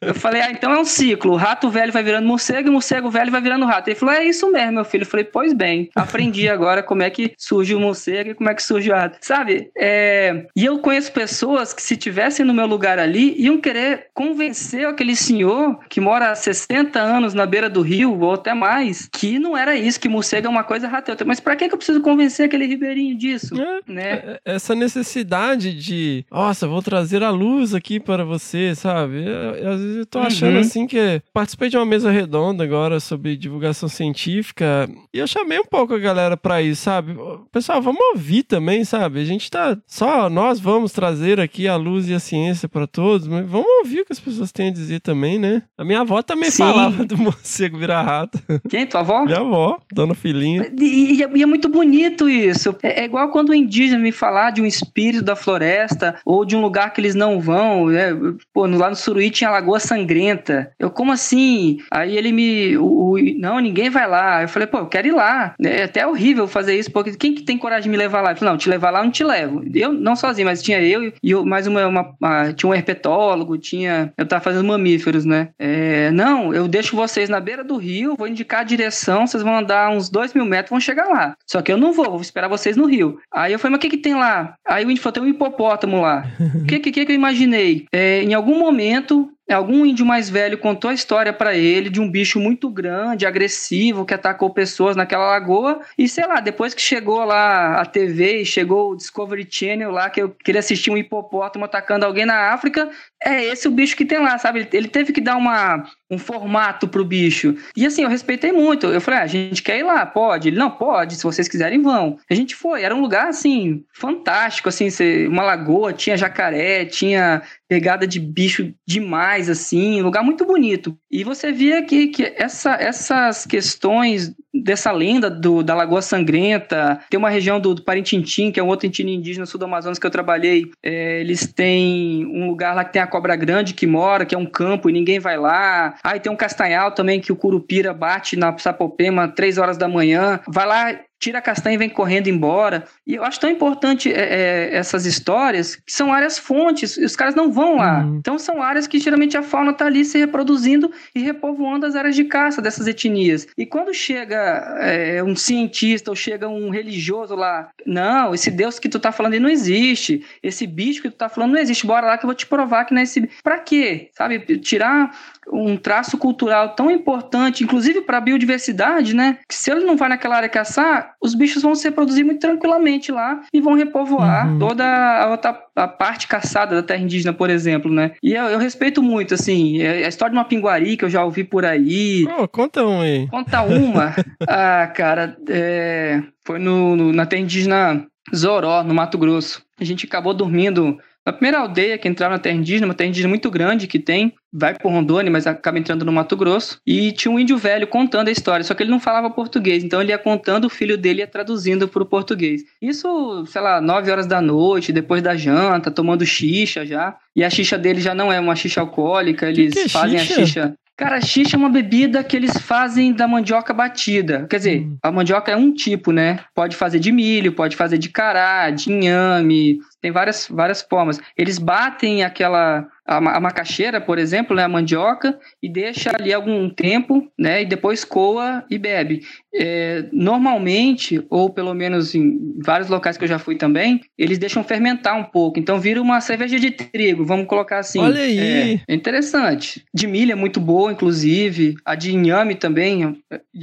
Eu falei, ah, então é ciclo. O rato velho vai virando morcego e morcego velho vai virando rato. Ele falou, é isso mesmo, meu filho. Eu falei, pois bem, aprendi agora como é que surge o morcego e como é que surge o rato. Sabe? É... E eu conheço pessoas que, se tivessem no meu lugar ali, iam querer convencer aquele senhor que mora há 60 anos na beira do rio, ou até mais, que não era isso, que morcego é uma coisa, rato é outra. Mas pra que que eu preciso convencer aquele ribeirinho disso? É, Né? é- essa necessidade de, nossa, vou trazer a luz aqui para você, sabe? Às vezes eu tô achando Uhum. assim que participei de uma mesa redonda agora sobre divulgação científica e eu chamei um pouco a galera para isso, sabe? Pessoal, vamos ouvir também, sabe? A gente tá só nós vamos trazer aqui a luz e a ciência para todos, mas vamos ouvir o que as pessoas têm a dizer também, né? A minha avó também Sim. falava do morcego virar rato. Quem? Tua avó? Minha avó, dona filhinha. E, e é, e é muito bonito isso. É, é igual quando o indígena me falar de um espírito da floresta ou de um lugar que eles não vão. Né? Pô, lá no Suruí tinha a Lagoa Sangrenta. Eu, como assim? Aí ele me. o- o- não, ninguém vai lá. Eu falei, pô, eu quero ir lá. É até horrível fazer isso, porque quem que tem coragem de me levar lá? Eu falei, não, te levar lá eu não te levo. Eu, não sozinho, mas tinha eu e eu, mais uma. uma- uma- tinha um herpetólogo, tinha. Eu tava fazendo mamíferos, né? É, não, eu deixo vocês na beira do rio, vou indicar a direção, vocês vão andar uns dois mil metros, vão chegar lá. Só que eu não vou, vou esperar vocês no rio. Aí eu falei, mas o que que tem lá? Aí o índio falou, tem um hipopótamo lá. O que, que, que que eu imaginei? É, em algum momento, algum índio mais velho contou a história pra ele de um bicho muito grande, agressivo, que atacou pessoas naquela lagoa. E sei lá, depois que chegou lá a TV e chegou o Discovery Channel lá, que eu queria assistir um hipopótamo atacando alguém na África, é esse o bicho que tem lá, sabe? Ele, teve que dar uma, um formato pro bicho. E assim, eu respeitei muito. Eu falei, ah, a gente quer ir lá, pode? Ele, não, pode, se vocês quiserem, vão. A gente foi, era um lugar, assim, fantástico, assim, uma lagoa, tinha jacaré, tinha pegada de bicho demais, assim, um lugar muito bonito. E você via que, que essa, essas questões dessa lenda do, da Lagoa Sangrenta, tem uma região do, do Parintintim, que é um outro etnia indígena sul do Amazonas que eu trabalhei, é, eles têm um lugar lá que tem a cobra grande que mora, que é um campo e ninguém vai lá. Aí tem um castanhal também que o curupira bate na Sapopema três horas da manhã, vai lá tira a castanha e vem correndo embora. E eu acho tão importante é, é, essas histórias, que são áreas fontes, os caras não vão lá. Uhum. Então são áreas que geralmente a fauna está ali se reproduzindo e repovoando as áreas de caça dessas etnias. E quando chega é, um cientista ou chega um religioso lá, não, esse Deus que tu tá falando aí não existe, esse bicho que tu tá falando não existe, bora lá que eu vou te provar que não é esse bicho. Pra quê? Sabe, tirar um traço cultural tão importante, inclusive para a biodiversidade, né? Que se ele não vai naquela área caçar, os bichos vão se reproduzir muito tranquilamente lá e vão repovoar Uhum. toda a outra a parte caçada da terra indígena, por exemplo, né? E eu, eu respeito muito, assim, é a história de uma pinguari que eu já ouvi por aí. Ô, conta um aí. Conta uma. ah, cara, é, foi no, no- na terra indígena Zoró, no Mato Grosso. A gente acabou dormindo na primeira aldeia que entrava na terra indígena, uma terra indígena muito grande que tem, vai por Rondônia, mas acaba entrando no Mato Grosso. E tinha um índio velho contando a história, só que ele não falava português, então ele ia contando, o filho dele ia traduzindo para o português. Isso, sei lá, 9 horas da noite, depois da janta, tomando xixa já. E a xixa dele já não é uma xixa alcoólica, eles que é fazem xixa? a xixa. Cara, xixa é uma bebida que eles fazem da mandioca batida. Quer dizer, Hum. a mandioca é um tipo, né? Pode fazer de milho, pode fazer de cará, de inhame, tem várias, várias formas. Eles batem aquela a, ma- a macaxeira, por exemplo, né, a mandioca, e deixa ali algum tempo, né, e depois coa e bebe. É, normalmente, ou pelo menos em vários locais que eu já fui também, eles deixam fermentar um pouco. Então vira uma cerveja de trigo, vamos colocar assim. Olha aí. É, é interessante. De milho é muito boa, inclusive. A de inhame também,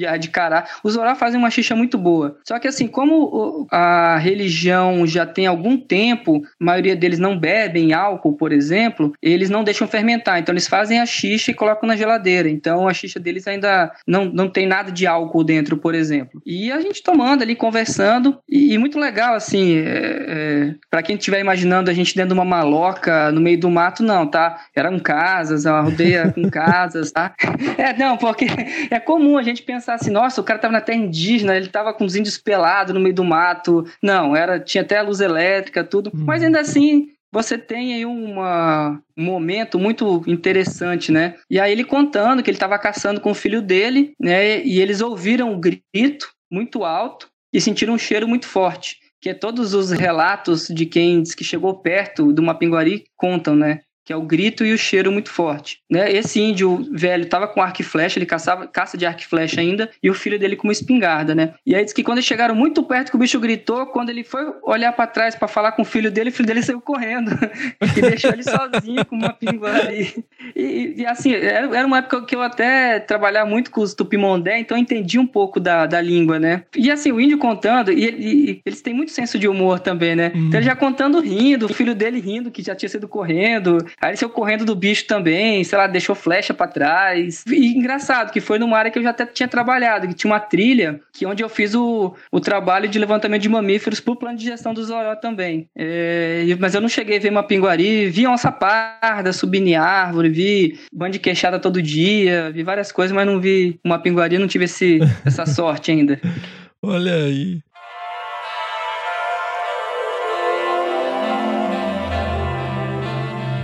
a de cará. Os orá fazem uma xixa muito boa. Só que assim, como a religião já tem algum tempo, a maioria deles não bebem álcool, por exemplo, eles não deixam fermentar. Então eles fazem a xixa e colocam na geladeira. Então a xixa deles ainda não, não tem nada de álcool dentro, por exemplo. E a gente tomando ali, conversando. E, e muito legal, assim, é, é, para quem estiver imaginando a gente dentro de uma maloca no meio do mato, não, tá? Eram casas, uma rodeia com casas, tá? É, não, porque é comum a gente pensar assim, nossa, o cara tava na terra indígena, ele tava com os índios pelados no meio do mato. Não, era tinha até a luz elétrica, tudo. Mas ainda assim, você tem aí uma, um momento muito interessante, né? E aí ele contando que ele estava caçando com o filho dele, né? E eles ouviram um grito muito alto e sentiram um cheiro muito forte. Que é todos os relatos de quem diz que chegou perto do Mapinguari contam, né? Que é o grito e o cheiro muito forte. Né? Esse índio velho estava com arco e flecha, ele caçava, caça de arco e flecha ainda, e o filho dele com uma espingarda, né? E aí diz que quando eles chegaram muito perto que o bicho gritou, quando ele foi olhar para trás para falar com o filho dele, o filho dele saiu correndo e deixou ele sozinho com uma pinguã ali. E, e, assim, era uma época que eu até trabalhava muito com os tupimondé, então eu entendi um pouco da, da língua, né? E assim, o índio contando, e, e eles têm muito senso de humor também, né? Uhum. Então ele já contando rindo, o filho dele rindo, que já tinha sido correndo, Aí ele saiu correndo do bicho também, sei lá, deixou flecha para trás. E engraçado, que foi numa área que eu já até tinha trabalhado, que tinha uma trilha, que onde eu fiz o, o trabalho de levantamento de mamíferos pro plano de gestão do Zoró também. É, mas eu não cheguei a ver uma pinguari, vi onça parda subindo em árvore, vi bando de queixada todo dia, vi várias coisas, mas não vi uma pinguari, não tive esse, essa sorte ainda. Olha aí.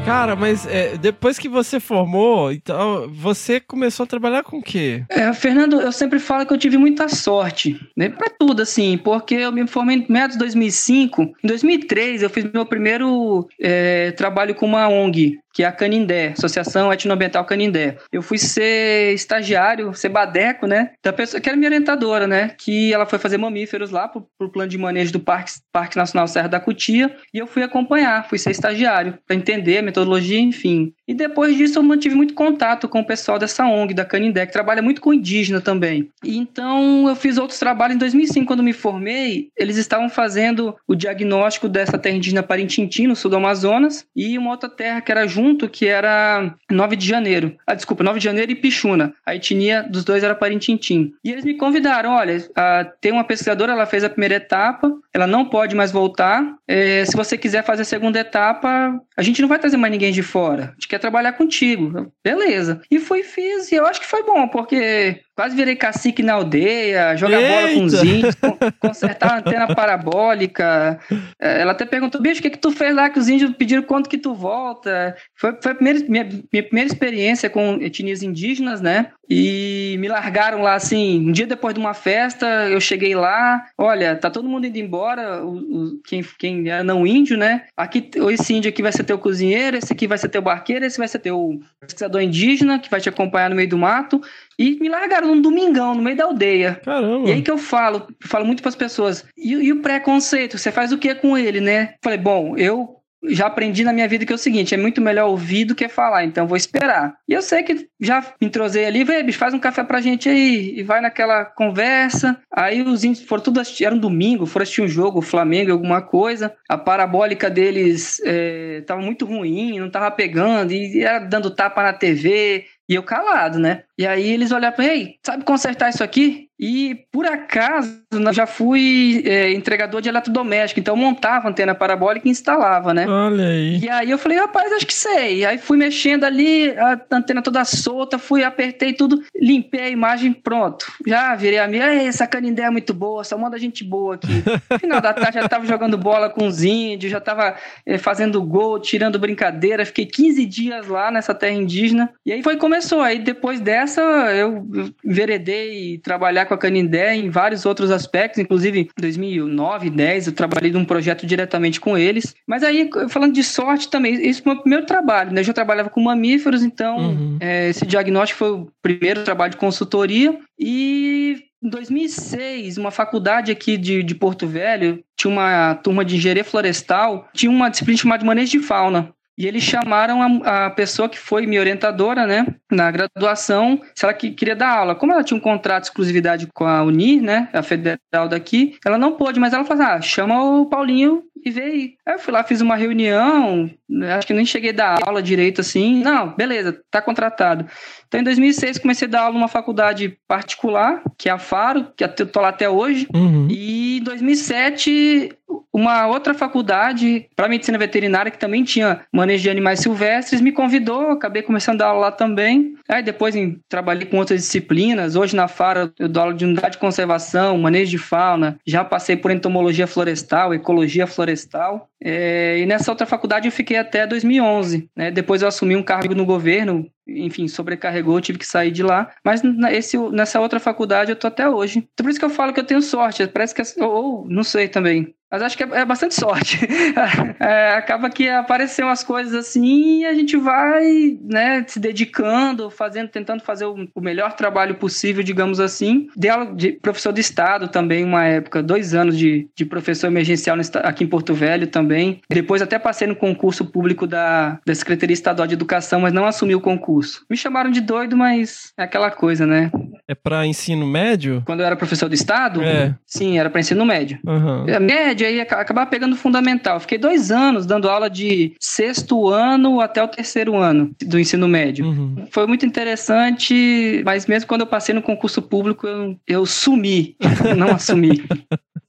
Cara, mas é, depois que você formou, então você começou a trabalhar com o quê? É, Fernando, eu sempre falo que eu tive muita sorte, né? Pra tudo, assim, porque eu me formei em meados de 2005. Em 2003, eu fiz meu primeiro é, trabalho com uma ONG, que é a Canindé, Associação Etnoambiental Canindé. Eu fui ser estagiário, ser badeco, né, da pessoa que era minha orientadora, né, que ela foi fazer mamíferos lá pro, pro plano de manejo do Parque, Parque Nacional Serra da Cutia, e eu fui acompanhar, fui ser estagiário, para entender a metodologia, enfim. E depois disso eu mantive muito contato com o pessoal dessa ONG, da Canindé, que trabalha muito com indígena também. Então eu fiz outros trabalhos em 2005, quando me formei, eles estavam fazendo o diagnóstico dessa terra indígena Parintintim, no sul do Amazonas, e uma outra terra que era junto junto que era 9 de janeiro. Ah, desculpa, 9 de janeiro e Pichuna. A etnia dos dois era Parintintim. E eles me convidaram, olha, a, tem uma pesquisadora, ela fez a primeira etapa, ela não pode mais voltar. É, se você quiser fazer a segunda etapa, a gente não vai trazer mais ninguém de fora. A gente quer trabalhar contigo. Beleza. E fui e fiz, e eu acho que foi bom, porque Quase virei cacique na aldeia, jogar Eita. bola com os índios, consertar a antena parabólica. É, ela até perguntou, bicho, o que, que tu fez lá que os índios pediram quanto que tu volta? Foi, foi a primeira, minha, minha primeira experiência com etnias indígenas, né? E me largaram lá assim, um dia depois de uma festa, eu cheguei lá, olha, tá todo mundo indo embora, o, o, quem, quem é não índio, né? Aqui, esse índio aqui vai ser teu cozinheiro, esse aqui vai ser teu barqueiro, esse vai ser teu pesquisador indígena, que vai te acompanhar no meio do mato. E me largaram num domingão, no meio da aldeia. Caramba. E aí que eu falo, falo muito para as pessoas. E, e o preconceito, você faz o que com ele, né? Falei, bom, eu já aprendi na minha vida que é o seguinte: é muito melhor ouvir do que falar, então vou esperar. E eu sei que já entrosei ali, vê, bicho, faz um café pra gente aí, e vai naquela conversa. Aí os índios foram tudo assistir, era um domingo, foram assistir um jogo, Flamengo, alguma coisa. A parabólica deles é, tava muito ruim, não tava pegando, e era dando tapa na TV, e eu calado, né? E aí eles olharam para ei, sabe consertar isso aqui? E por acaso eu já fui é, entregador de eletrodoméstico, então eu montava antena parabólica e instalava, né? Olha aí. E aí eu falei, rapaz, acho que sei. Aí fui mexendo ali, a antena toda solta, fui, apertei tudo, limpei a imagem, pronto. Já virei a minha, essa canindé é muito boa, só manda gente boa aqui. No final da tarde já tava jogando bola com os índios, já tava é, fazendo gol, tirando brincadeira. Fiquei 15 dias lá nessa terra indígena. E aí foi começou. Aí depois dessa eu enveredei trabalhar com com a Canindé em vários outros aspectos, inclusive em 2009, 2010 eu trabalhei num projeto diretamente com eles. Mas aí, falando de sorte também, esse foi o meu primeiro trabalho, né? Eu já trabalhava com mamíferos, então uhum. é, esse diagnóstico foi o primeiro trabalho de consultoria. E em 2006, uma faculdade aqui de, de Porto Velho tinha uma turma de engenharia florestal, tinha uma disciplina chamada manejo de fauna. E eles chamaram a, a, pessoa que foi minha orientadora, né, na graduação, se ela que, queria dar aula. Como ela tinha um contrato de exclusividade com a Unir, né, a federal daqui, ela não pôde, mas ela falou assim, ah, chama o Paulinho e vê aí. Aí eu fui lá, fiz uma reunião, acho que nem cheguei a dar aula direito assim. Não, beleza, tá contratado. Então, em 2006, comecei a dar aula numa faculdade particular, que é a Faro, que eu tô lá até hoje. Uhum. E em 2007, uma outra faculdade para medicina veterinária, que também tinha manejo de animais silvestres, me convidou, acabei começando a dar aula lá também. Aí depois em, trabalhei com outras disciplinas. Hoje na Faro eu dou aula de unidade de conservação, manejo de fauna. Já passei por entomologia florestal, ecologia florestal. É, e nessa outra faculdade eu fiquei até 2011. Né? Depois eu assumi um cargo no governo, enfim, sobrecarregou, tive que sair de lá. Mas esse, nessa outra faculdade eu tô até hoje. Então por isso que eu falo que eu tenho sorte. Parece que. Ou, não sei também. Mas acho que é, é bastante sorte. é, acaba que aparecem umas coisas assim e a gente vai, né, se dedicando, fazendo, tentando fazer o, o melhor trabalho possível, digamos assim. Dei aula de professor de Estado também, uma época, dois anos de, de professor emergencial aqui em Porto Velho também. Depois até passei no concurso público da, da Secretaria Estadual de Educação, mas não assumi o concurso. Me chamaram de doido, mas é aquela coisa, né? É para ensino médio? Quando eu era professor do Estado? É. Sim, era para ensino médio. Uhum. Médio aí acabar pegando fundamental. Fiquei dois anos dando aula de sexto ano até o terceiro ano do ensino médio. Uhum. Foi muito interessante, mas mesmo quando eu passei no concurso público, eu, eu sumi, não assumi.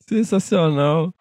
Sensacional.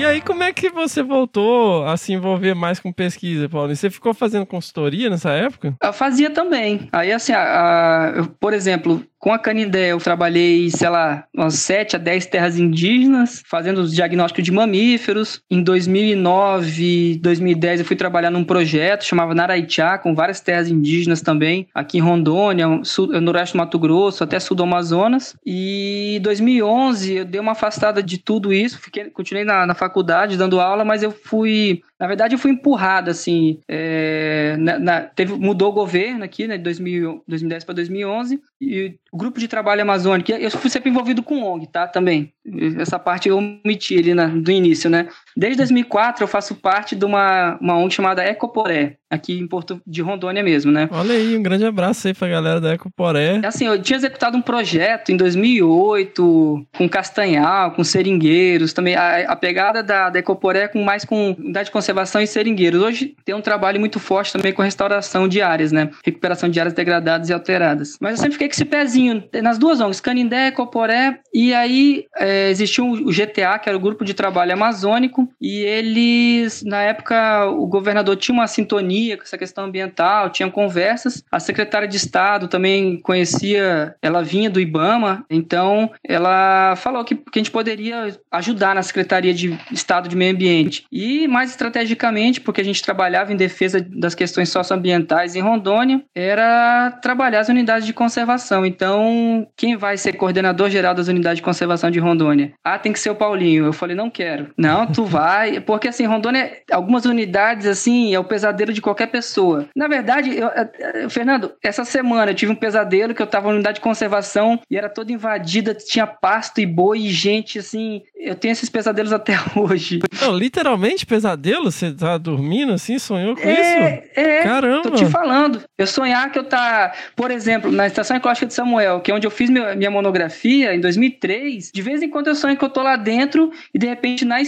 E aí, como é que você voltou a se envolver mais com pesquisa, Paulo? E você ficou fazendo consultoria nessa época? Eu fazia também. Aí, assim, a, a, eu, por exemplo, com a Canindé, eu trabalhei, sei lá, umas 7 a 10 terras indígenas, fazendo os diagnósticos de mamíferos. Em 2009, 2010, eu fui trabalhar num projeto chamava Naraitiá, com várias terras indígenas também, aqui em Rondônia, sul, noroeste do Mato Grosso, até sul do Amazonas. E em 2011, eu dei uma afastada de tudo isso, fiquei, continuei na, na faculdade dando aula, mas eu fui na verdade, eu fui empurrado, assim. É, na, na, teve, mudou o governo aqui, né, de 2000, 2010 para 2011, e o grupo de trabalho amazônico, eu fui sempre envolvido com ONG, tá? Também. Essa parte eu omiti ali na, do início, né? Desde 2004 eu faço parte de uma, uma ONG chamada Ecoporé, aqui em Porto de Rondônia mesmo, né? Olha aí, um grande abraço aí pra galera da Ecoporé. Assim, eu tinha executado um projeto em 2008 com Castanhal, com seringueiros, também a, a pegada da, da Ecoporé com mais com unidade de conservação e seringueiros. Hoje tem um trabalho muito forte também com restauração de áreas, né? Recuperação de áreas degradadas e alteradas. Mas eu sempre fiquei com esse pezinho nas duas ONGs, Canindé, Ecoporé, e aí é, existiu o GTA, que era o Grupo de Trabalho Amazônico, e eles, na época, o governador tinha uma sintonia com essa questão ambiental, tinha conversas. A secretária de Estado também conhecia, ela vinha do IBAMA, então ela falou que, que a gente poderia ajudar na Secretaria de Estado de Meio Ambiente. E mais estrategicamente, porque a gente trabalhava em defesa das questões socioambientais em Rondônia, era trabalhar as unidades de conservação. Então, quem vai ser coordenador geral das unidades de conservação de Rondônia? Ah, tem que ser o Paulinho. Eu falei, não quero. Não, tu vai. Porque assim, Rondônia, algumas unidades, assim, é o pesadelo de qualquer pessoa. Na verdade, eu, eu, Fernando, essa semana eu tive um pesadelo que eu tava na unidade de conservação e era toda invadida, tinha pasto e boi e gente, assim. Eu tenho esses pesadelos até hoje. Não, literalmente pesadelo? Você tá dormindo assim, sonhou com é, isso? É, Caramba. Tô te falando. Eu sonhar que eu tá, por exemplo, na Estação Ecológica de Samuel, que é onde eu fiz minha, minha monografia em 2003, de vez em quando eu sonho que eu tô lá dentro e de repente na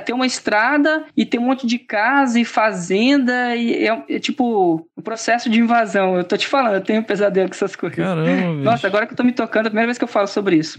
tem uma estrada e tem um monte de casa e fazenda e é, é tipo um processo de invasão. Eu tô te falando, eu tenho um pesadelo com essas coisas. Caramba, Nossa, agora que eu tô me tocando, é a primeira vez que eu falo sobre isso.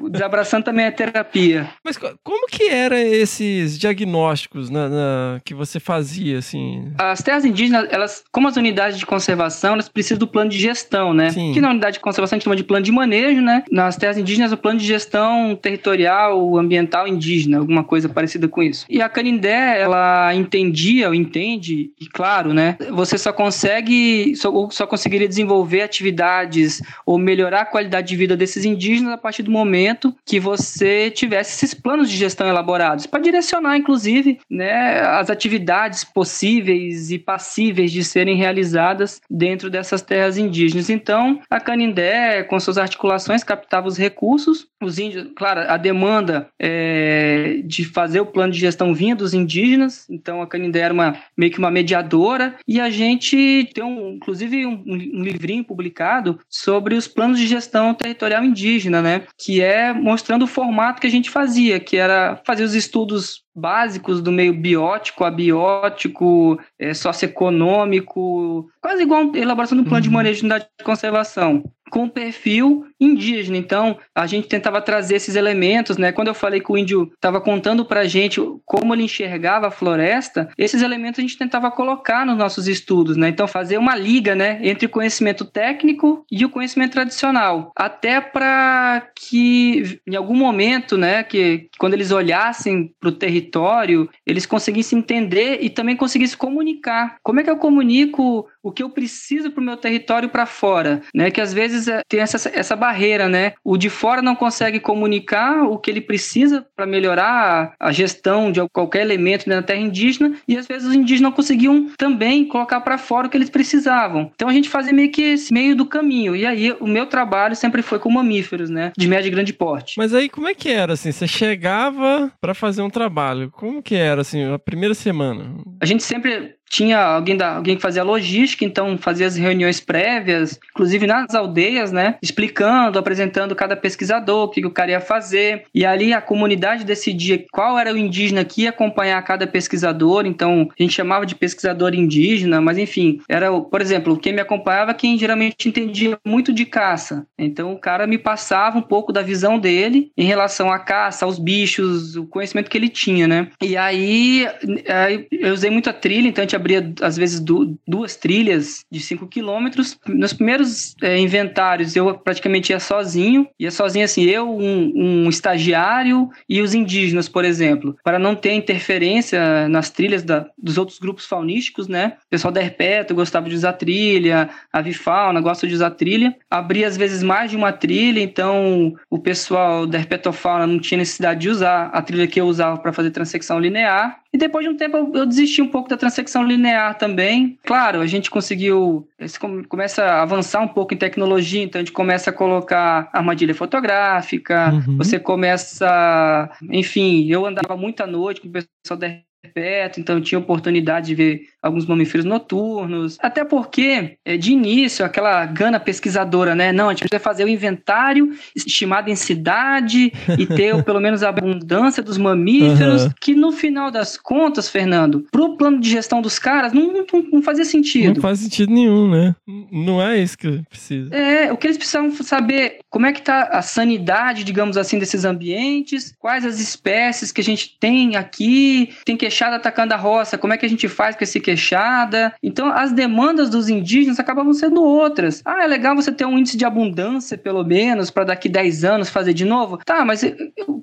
o desabraçando também é terapia. Mas como que eram esses diagnósticos na, na, que você fazia, assim? As terras indígenas, elas, como as unidades de conservação, elas precisam do plano de gestão, né? Sim. Que na unidade de conservação a gente chama de plano de manejo, né? Nas terras indígenas, o plano de gestão territorial, ambiental indígena, alguma coisa parecida com isso. E a Canindé, ela entendia, ou entende, e claro, né? Você só consegue, só, só conseguiria desenvolver atividades ou melhorar a qualidade de vida desses indígenas a partir do momento que você tivesse esses planos de gestão elaborados, para direcionar, inclusive, né, as atividades possíveis e passíveis de serem realizadas dentro dessas terras indígenas. Então, a Canindé, com suas articulações, captava os recursos, os índios, claro, a demanda é, de fazer o plano de gestão vinha dos indígenas, então a Canindé era uma, meio que uma mediadora, e a gente tem, um, inclusive, um, um livrinho publicado sobre os planos de gestão territorial indígena, né? Que é mostrando o formato que a gente fazia, que era fazer os estudos básicos do meio biótico, abiótico, é, socioeconômico, quase igual a elaboração do plano uhum. de manejo de unidade de conservação com perfil indígena. Então, a gente tentava trazer esses elementos, né? Quando eu falei que o índio estava contando para a gente como ele enxergava a floresta, esses elementos a gente tentava colocar nos nossos estudos, né? Então, fazer uma liga, né, entre o conhecimento técnico e o conhecimento tradicional, até para que em algum momento, né, que quando eles olhassem para o território, eles conseguissem entender e também conseguissem comunicar. Como é que eu comunico o que eu preciso para o meu território para fora, né? Que às vezes é, tem essa, essa barreira, né? O de fora não consegue comunicar o que ele precisa para melhorar a, gestão de qualquer elemento na terra indígena e às vezes os indígenas não conseguiam também colocar para fora o que eles precisavam. Então a gente fazia meio que esse meio do caminho. E aí o meu trabalho sempre foi com mamíferos, né? De médio e grande porte. Mas aí como é que era assim? Você chegava para fazer um trabalho? Como que era assim a primeira semana? A gente sempre tinha alguém, da, alguém que fazia logística, então fazia as reuniões prévias, inclusive nas aldeias, né? Explicando, apresentando cada pesquisador, o que, que o cara ia fazer. E ali a comunidade decidia qual era o indígena que ia acompanhar cada pesquisador. Então a gente chamava de pesquisador indígena, mas enfim, era, por exemplo, quem me acompanhava quem geralmente entendia muito de caça. Então o cara me passava um pouco da visão dele em relação à caça, aos bichos, o conhecimento que ele tinha, né? E aí, eu usei muito a trilha, então a gente abria, às vezes, du duas trilhas de 5 quilômetros. Nos primeiros é, inventários, eu praticamente ia sozinho. Ia sozinho, assim, eu, um, um, estagiário e os indígenas, por exemplo, para não ter interferência nas trilhas da, dos outros grupos faunísticos, né? O pessoal da Herpeto gostava de usar trilha, a Vifauna gosta de usar trilha. Abria, às vezes, mais de uma trilha, então o pessoal da Herpetofauna não tinha necessidade de usar a trilha que eu usava para fazer transecção linear. E depois de um tempo eu, eu desisti um pouco da transecção linear também. Claro, a gente conseguiu, começa a avançar um pouco em tecnologia, então a gente começa a colocar armadilha fotográfica, uhum. você começa, enfim, eu andava muito à noite com o pessoal da perto, então eu tinha oportunidade de ver alguns mamíferos noturnos. Até porque, é, de início, aquela gana pesquisadora, né? Não, a gente precisa fazer o inventário, estimar a densidade e ter pelo menos a abundância dos mamíferos, uhum. que no final das contas, Fernando, pro plano de gestão dos caras, não, não, não, fazia sentido. Não faz sentido nenhum, né? Não é isso que precisa. É, o que eles precisavam saber como é que tá a sanidade, digamos assim, desses ambientes, quais as espécies que a gente tem aqui, tem que queixada atacando a roça, como é que a gente faz com esse queixada? Então, as demandas dos indígenas acabavam sendo outras. Ah, é legal você ter um índice de abundância, pelo menos, para daqui 10 anos fazer de novo. Tá, mas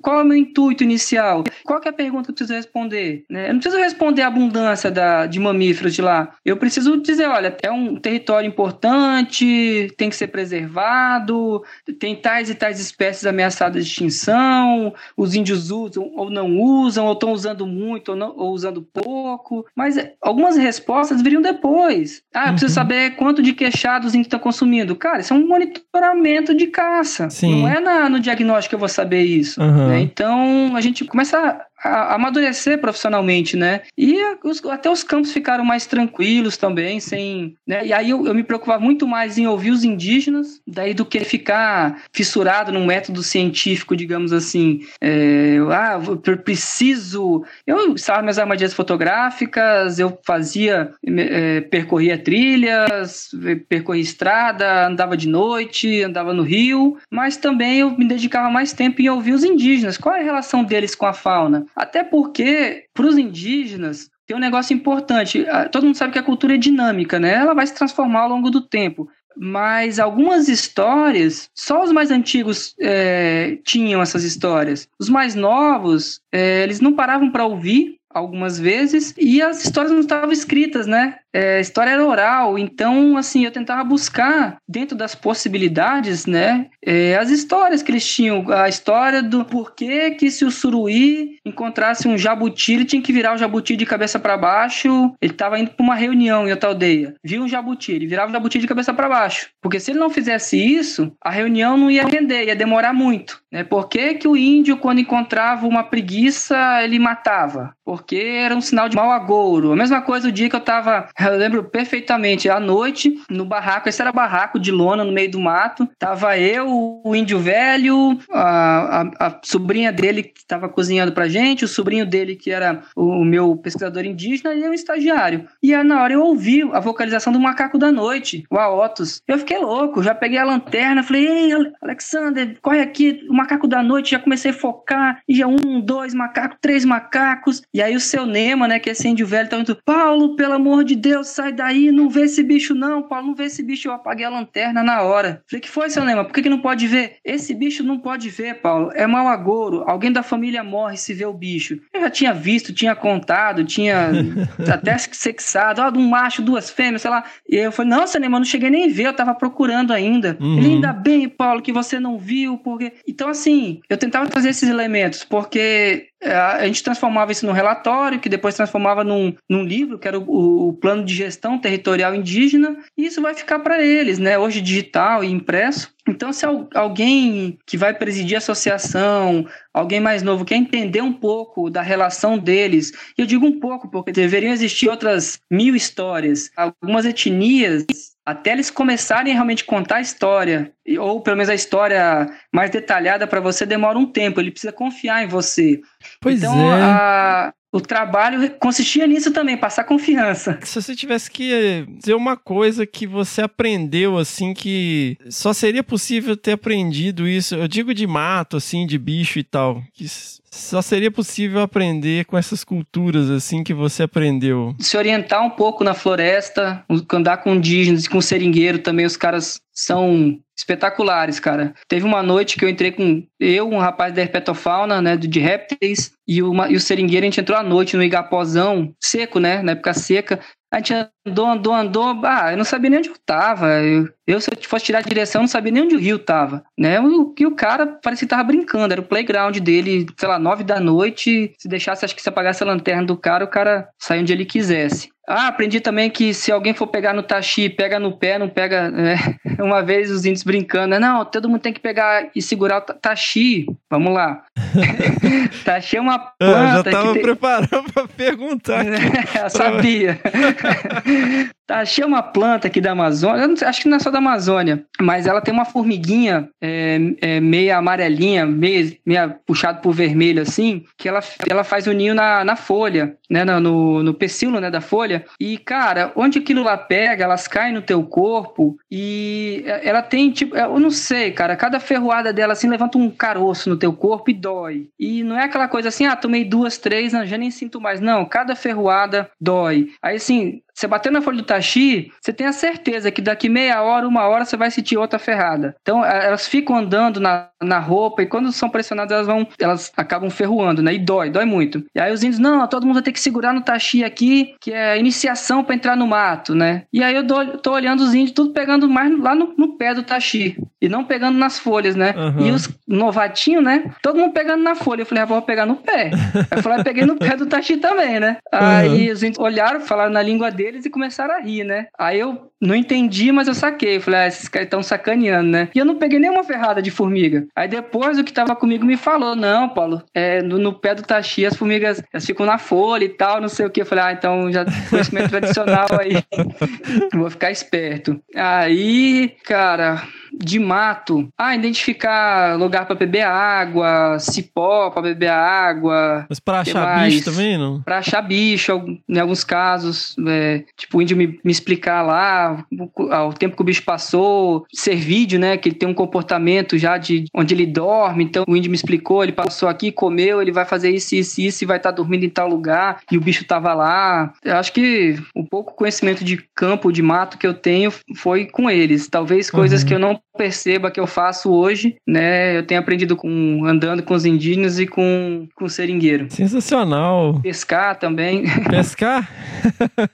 qual é o meu intuito inicial? Qual é a pergunta que eu preciso responder? Né? Eu não preciso responder a abundância da, de mamíferos de lá. Eu preciso dizer, olha, é um território importante, tem que ser preservado, tem tais e tais espécies ameaçadas de extinção, os índios usam ou não usam, ou estão usando muito ou não, ou usando pouco. Mas algumas respostas viriam depois. Ah, eu preciso uhum. saber quanto de queixados os índios estão consumindo. Cara, isso é um monitoramento de caça. Sim. Não é na, no diagnóstico que eu vou saber isso. Uhum. Né? Então, a gente começa a amadurecer profissionalmente, né? E os, até os campos ficaram mais tranquilos também, sem. Né? E aí eu, eu, me preocupava muito mais em ouvir os indígenas, daí do que ficar fissurado num método científico, digamos assim. É, ah, eu preciso. Eu estava minhas armadilhas fotográficas, eu fazia, é, percorria trilhas, percorria estrada, andava de noite, andava no rio, mas também eu me dedicava mais tempo em ouvir os indígenas. Qual é a relação deles com a fauna? Até porque, para os indígenas, tem um negócio importante. Todo mundo sabe que a cultura é dinâmica, né? Ela vai se transformar ao longo do tempo. Mas algumas histórias, só os mais antigos é, tinham essas histórias. Os mais novos, é, eles não paravam para ouvir algumas vezes e as histórias não estavam escritas, né? É, história era oral, então, assim, eu tentava buscar, dentro das possibilidades, né, é, as histórias que eles tinham. A história do porquê que se o suruí encontrasse um jabuti, ele tinha que virar o jabuti de cabeça para baixo. Ele estava indo para uma reunião em outra aldeia. Viu um jabuti, ele virava o jabuti de cabeça para baixo. Porque se ele não fizesse isso, a reunião não ia render, ia demorar muito. Né? Por que, que o índio, quando encontrava uma preguiça, ele matava? Porque era um sinal de mau agouro. A mesma coisa o dia que eu estava, eu lembro perfeitamente, à noite, no barraco, esse era barraco de lona no meio do mato, tava eu, o índio velho, a, a, a sobrinha dele que estava cozinhando pra gente, o sobrinho dele que era o meu pesquisador indígena e um estagiário. E aí, na hora eu ouvi a vocalização do macaco da noite, o Aotos. Eu fiquei louco, já peguei a lanterna, falei, ei, Alexander, corre aqui, o macaco da noite, já comecei a focar, e já um, dois macacos, três macacos, e aí o seu Nema, né, que é esse índio velho, tá indo, Paulo, pelo amor de Deus, sai daí, não vê esse bicho não, Paulo, não vê esse bicho, eu apaguei a lanterna na hora. Falei, que foi, seu Nema, por que, que não pode ver? Esse bicho não pode ver, Paulo, é mau agouro, alguém da família morre se vê o bicho. Eu já tinha visto, tinha contado, tinha até sexado, ó, de um macho, duas fêmeas, sei lá. E eu falei, não, seu Nema, não cheguei nem a ver, eu tava procurando ainda. Uhum. Ele ainda bem, Paulo, que você não viu, porque... Então, assim, eu tentava trazer esses elementos, porque a gente transformava isso num relatório, que depois transformava num, num livro, que era o, o, plano de gestão territorial indígena, e isso vai ficar para eles, né? Hoje digital e impresso. Então, se alguém que vai presidir a associação, alguém mais novo, quer entender um pouco da relação deles, e eu digo um pouco, porque deveriam existir outras mil histórias, algumas etnias até eles começarem a realmente contar a história, ou pelo menos a história mais detalhada para você, demora um tempo. Ele precisa confiar em você. Pois então, é. a, o trabalho consistia nisso também, passar confiança. Se você tivesse que dizer uma coisa que você aprendeu, assim, que só seria possível ter aprendido isso, eu digo de mato, assim, de bicho e tal, que só seria possível aprender com essas culturas, assim, que você aprendeu. Se orientar um pouco na floresta, andar com indígenas, com seringueiro também, os caras são espetaculares, cara. Teve uma noite que eu entrei com eu, um rapaz da herpetofauna, né, de répteis, e, uma, e o seringueiro, a gente entrou à noite no igapozão, seco, né, na época seca, a gente andou, andou, andou. Ah, eu não sabia nem onde eu tava. Eu, eu, se eu fosse tirar a direção, não sabia nem onde o rio tava. Né? O que o cara parecia que tava brincando. Era o playground dele, sei lá, nove da noite. Se deixasse, acho que se apagasse a lanterna do cara, o cara saia onde ele quisesse. Ah, aprendi também que se alguém for pegar no taxi, pega no pé, não pega. Né? Uma vez os índios brincando, né? Não, todo mundo tem que pegar e segurar o taxi. Vamos lá. taxi é uma planta. Eu já tava tem... preparando pra perguntar. eu sabia. Taxi é uma planta aqui da Amazônia, acho que não é só da Amazônia, mas ela tem uma formiguinha é, é, meia amarelinha, meia, meia puxado por vermelho assim, que ela, ela faz o ninho na, na folha, né, no, no pecíolo né, da folha. E, cara, onde aquilo lá pega, elas caem no teu corpo e ela tem, tipo, eu não sei, cara, cada ferroada dela assim levanta um caroço no teu corpo e dói. E não é aquela coisa assim, ah, tomei duas, três, não, já nem sinto mais. Não, cada ferroada dói. Aí, assim, você bater na folha do taxi, você tem a certeza que daqui meia hora, uma hora, você vai sentir outra ferrada. Então, elas ficam andando na, na roupa e quando são pressionadas, elas vão, elas acabam ferroando, né? E dói, dói muito. E aí os índios, não, todo mundo vai ter que segurar no taxi aqui, que é iniciação para entrar no mato, né? E aí eu dou, tô olhando os índios tudo pegando mais lá no, no pé do taxi e não pegando nas folhas, né? Uhum. E os novatinhos, né? Todo mundo pegando na folha. Eu falei, ah, vou pegar no pé. aí eu falei, ah, peguei no pé do taxi também, né? Uhum. Aí os índios olharam, falaram na língua dele deles e começaram a rir, né? Aí eu não entendi, mas eu saquei. Falei, ah, esses caras estão sacaneando, né? E eu não peguei nenhuma ferrada de formiga. Aí depois o que tava comigo me falou: não, Paulo, é, no, no pé do Taxi as formigas elas ficam na folha e tal, não sei o que. Eu falei, ah, então já conhecimento tradicional aí. Vou ficar esperto. Aí, cara de mato. Ah, identificar lugar para beber água, cipó para beber água. Mas para achar bicho também, não? Para achar bicho, em alguns casos. É, tipo, o índio me, me explicar lá o, o tempo que o bicho passou, ser vídeo, né? Que ele tem um comportamento já de onde ele dorme. Então o índio me explicou, ele passou aqui, comeu, ele vai fazer isso, isso, isso e vai estar tá dormindo em tal lugar. E o bicho tava lá. Eu acho que o pouco conhecimento de campo, de mato que eu tenho foi com eles. Talvez coisas uhum. que eu não perceba que eu faço hoje, né? Eu tenho aprendido com andando com os indígenas e com, com seringueiro. Sensacional. Pescar também. Pescar?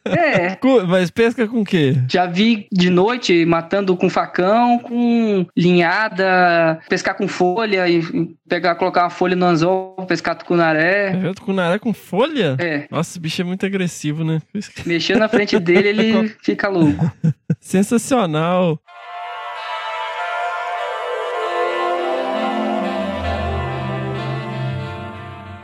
é. Mas pesca com o quê? Já vi de noite matando com facão, com linhada, pescar com folha e pegar, colocar uma folha no anzol, pescar tucunaré. Eu tô com naré com folha? É, Nossa, esse bicho é muito agressivo, né? mexer na frente dele, ele fica louco. Sensacional.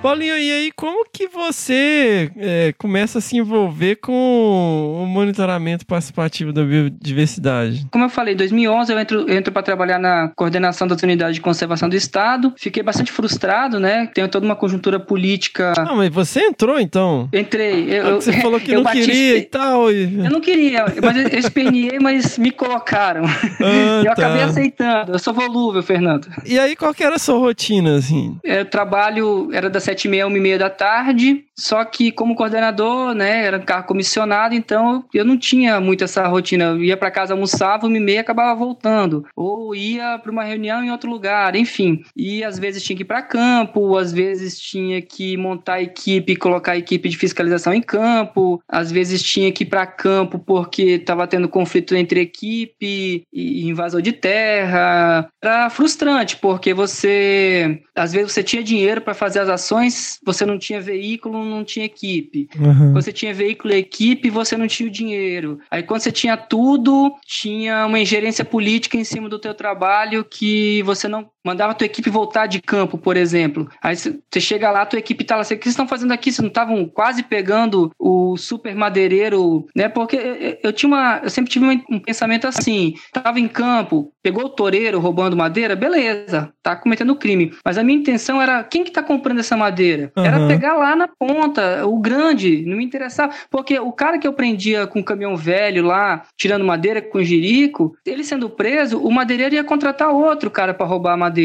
Paulinho, e aí como que você é, começa a se envolver com o monitoramento participativo da biodiversidade? Como eu falei, em 2011 eu entro, eu entro para trabalhar na coordenação das unidades de conservação do Estado. Fiquei bastante frustrado, né? Tenho toda uma conjuntura política. Ah, mas você entrou então? Entrei. Eu, eu- você falou que eu não bati- queria e tal. E... Eu não queria, mas eu esperneei, mas me colocaram. Ah, eu acabei tá. aceitando. Eu sou volúvel, Fernando. E aí, qual que era a sua rotina, assim? Eu trabalho, era das sete e meia uma e meia da tarde, só que como coordenador, né, era um comissionado, então eu não tinha muito essa rotina. Eu ia para casa, almoçava, uma e meia, acabava voltando. Ou ia para uma reunião em outro lugar, enfim. E às vezes tinha que ir para campo, às vezes tinha que montar a equipe, colocar a equipe de fiscalização em campo, às vezes tinha que ir para campo porque estava tendo conflito entre equipe e invasor de terra. Era frustrante, porque você, às vezes você tinha dinheiro para fazer as ações, você não tinha veículo, não tinha equipe. Aham. Quando você tinha veículo e equipe, você não tinha o dinheiro. Aí quando você tinha tudo, tinha uma ingerência política em cima do teu trabalho que você não mandava a tua equipe voltar de campo, por exemplo. Aí você chega lá, a tua equipe tá lá, o que vocês estão fazendo aqui? Vocês não estavam quase pegando o super madeireiro, né? Porque eu- tinha uma, eu sempre tive um, pensamento assim, tava em campo, pegou o toureiro roubando madeira, beleza, tá cometendo crime. Mas a minha intenção era, quem que tá comprando essa madeira? Era Aham. pegar lá na ponta, o grande, não me interessava. Porque o cara que eu prendia com o caminhão velho lá, tirando madeira com jirico, ele sendo preso, o madeireiro ia contratar outro cara para roubar a madeira.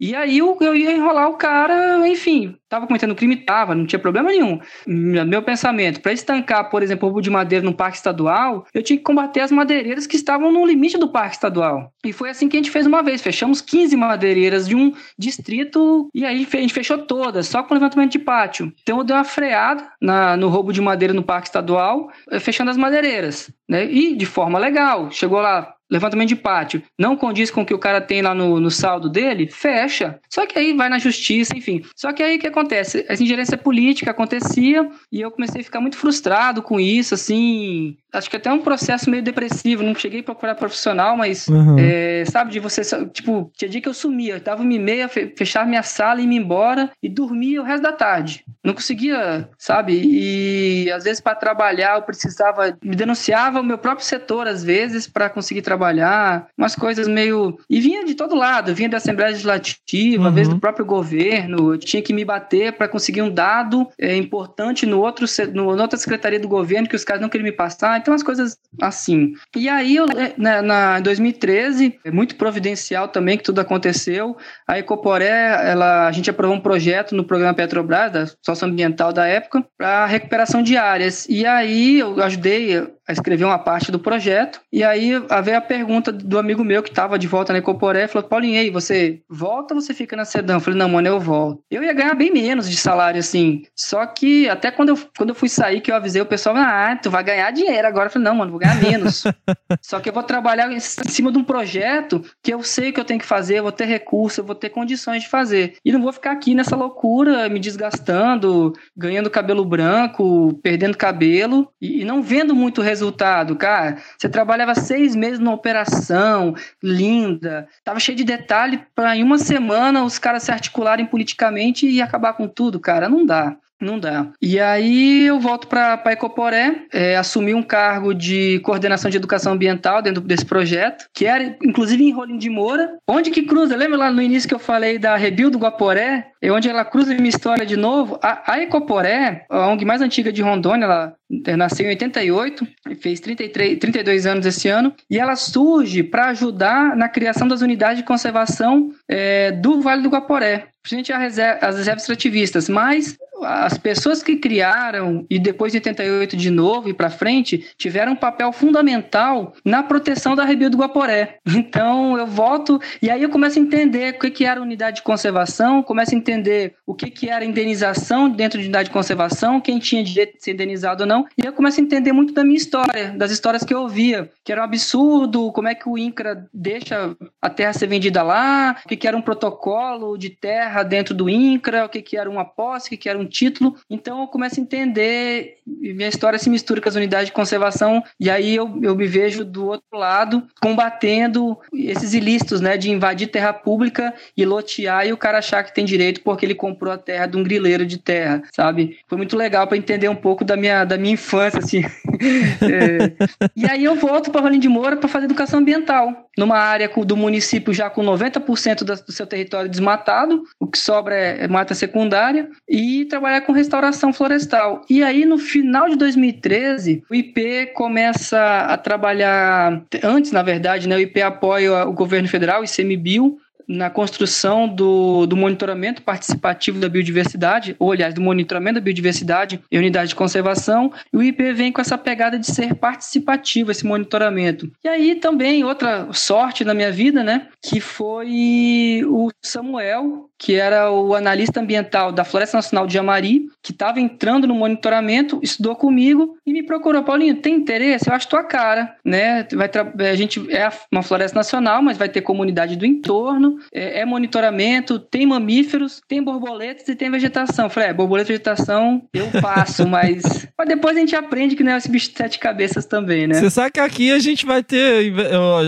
E aí eu, eu ia enrolar o cara, enfim, tava cometendo crime, tava, não tinha problema nenhum. Meu pensamento, para estancar, por exemplo, o roubo de madeira no parque estadual, eu tinha que combater as madeireiras que estavam no limite do parque estadual. E foi assim que a gente fez uma vez, fechamos 15 madeireiras de um distrito e aí a gente fechou todas, só com levantamento de pátio. Então eu dei uma freada na- no roubo de madeira no parque estadual, eh, fechando as madeireiras, né? E de forma legal. Chegou lá, levantamento de pátio, não condiz com o que o cara tem lá no, no saldo dele, fecha. Só que aí vai na justiça, enfim. Só que aí o que acontece? Essa ingerência política acontecia e eu comecei a ficar muito frustrado com isso, assim. Acho que até um processo meio depressivo. Não cheguei a procurar profissional, mas Uhum. é, sabe, de você, tipo, tinha dia que eu sumia, eu tava uma e meia, fe- fechava minha sala e ia embora e dormia o resto da tarde. Não conseguia, sabe? E às vezes para trabalhar eu precisava, me denunciava o meu próprio setor às vezes para conseguir trabalhar, umas coisas meio e vinha de todo lado, vinha da Assembleia Legislativa, às vezes Uhum. do próprio governo, eu tinha que me bater para conseguir um dado é, importante no outro no, na outra secretaria do governo que os caras não queriam me passar, então as coisas assim. E aí eu é, na, na em 2013, é muito providencial também que tudo aconteceu. A Ecoporé, ela a gente aprovou um projeto no programa Petrobras, da socioambiental da época, para recuperação de áreas. E aí eu ajudei a escrever uma parte do projeto. E aí veio a pergunta do amigo meu que estava de volta na Ecoporé, falou: "Paulinho, aí, você volta ou você fica na Sedã?" Eu falei: "Não, mano, eu volto". Eu ia ganhar bem menos de salário assim. Só que até quando eu, quando eu fui sair que eu avisei o pessoal: "Ah, tu vai ganhar dinheiro agora". Eu falei: "Não, mano, vou ganhar menos". Só que eu vou trabalhar em cima de um projeto que eu sei que eu tenho que fazer, eu vou ter recurso, eu vou ter condições de fazer. E não vou ficar aqui nessa loucura, me desgastando, ganhando cabelo branco, perdendo cabelo e, e não vendo muito resultado, cara. Você trabalhava seis meses numa operação linda, tava cheio de detalhe para em uma semana os caras se articularem politicamente e acabar com tudo, cara. Não dá. Não dá. E aí eu volto para Ecoporé, é, assumi um cargo de coordenação de educação ambiental dentro desse projeto, que era inclusive em Rolim de Moura. Onde que cruza? Lembra lá no início que eu falei da Rebil do Guaporé? É onde ela cruza minha história de novo. A, a Ecoporé, a ONG mais antiga de Rondônia, ela é, nasceu em 88, e fez 33, 32 anos esse ano, e ela surge para ajudar na criação das unidades de conservação é, do Vale do Guaporé, principalmente as reservas extrativistas, mas as pessoas que criaram e depois de 88 de novo e para frente tiveram um papel fundamental na proteção da Rebelo do Guaporé. Então eu volto e aí eu começo a entender o que, que era unidade de conservação, começo a entender o que, que era indenização dentro de unidade de conservação, quem tinha direito de ser indenizado ou não, e eu começo a entender muito da minha história, das histórias que eu ouvia, que era um absurdo, como é que o INCRA deixa a terra ser vendida lá, o que, que era um protocolo de terra dentro do INCRA, o que, que era uma posse, o que, que era um título. Então eu começo a entender, minha história se mistura com as unidades de conservação, e aí eu, eu me vejo do outro lado, combatendo esses ilícitos, né, de invadir terra pública e lotear e o cara achar que tem direito porque ele comprou a terra de um grileiro de terra, sabe? Foi muito legal para entender um pouco da minha, da minha infância, assim. é. E aí eu volto para Valim de Moura para fazer educação ambiental, numa área do município já com 90% do seu território desmatado, o que sobra é, é mata secundária, e trabalhar com restauração florestal. E aí, no final de 2013, o IP começa a trabalhar, antes, na verdade, né, o IP apoia o governo federal, o ICMBio, na construção do, do monitoramento participativo da biodiversidade, ou aliás, do monitoramento da biodiversidade e unidade de conservação, e o IP vem com essa pegada de ser participativo, esse monitoramento. E aí também outra sorte na minha vida, né, que foi o Samuel, que era o analista ambiental da Floresta Nacional de Amari, que estava entrando no monitoramento, estudou comigo e me procurou. Paulinho, tem interesse? Eu acho tua cara, né? Vai a gente é uma floresta nacional, mas vai ter comunidade do entorno, é, é monitoramento, tem mamíferos, tem borboletas e tem vegetação. Eu falei, é, borboleta e vegetação eu passo, mas... mas depois a gente aprende que não é esse bicho de sete cabeças também, né? Você sabe que aqui a gente vai ter,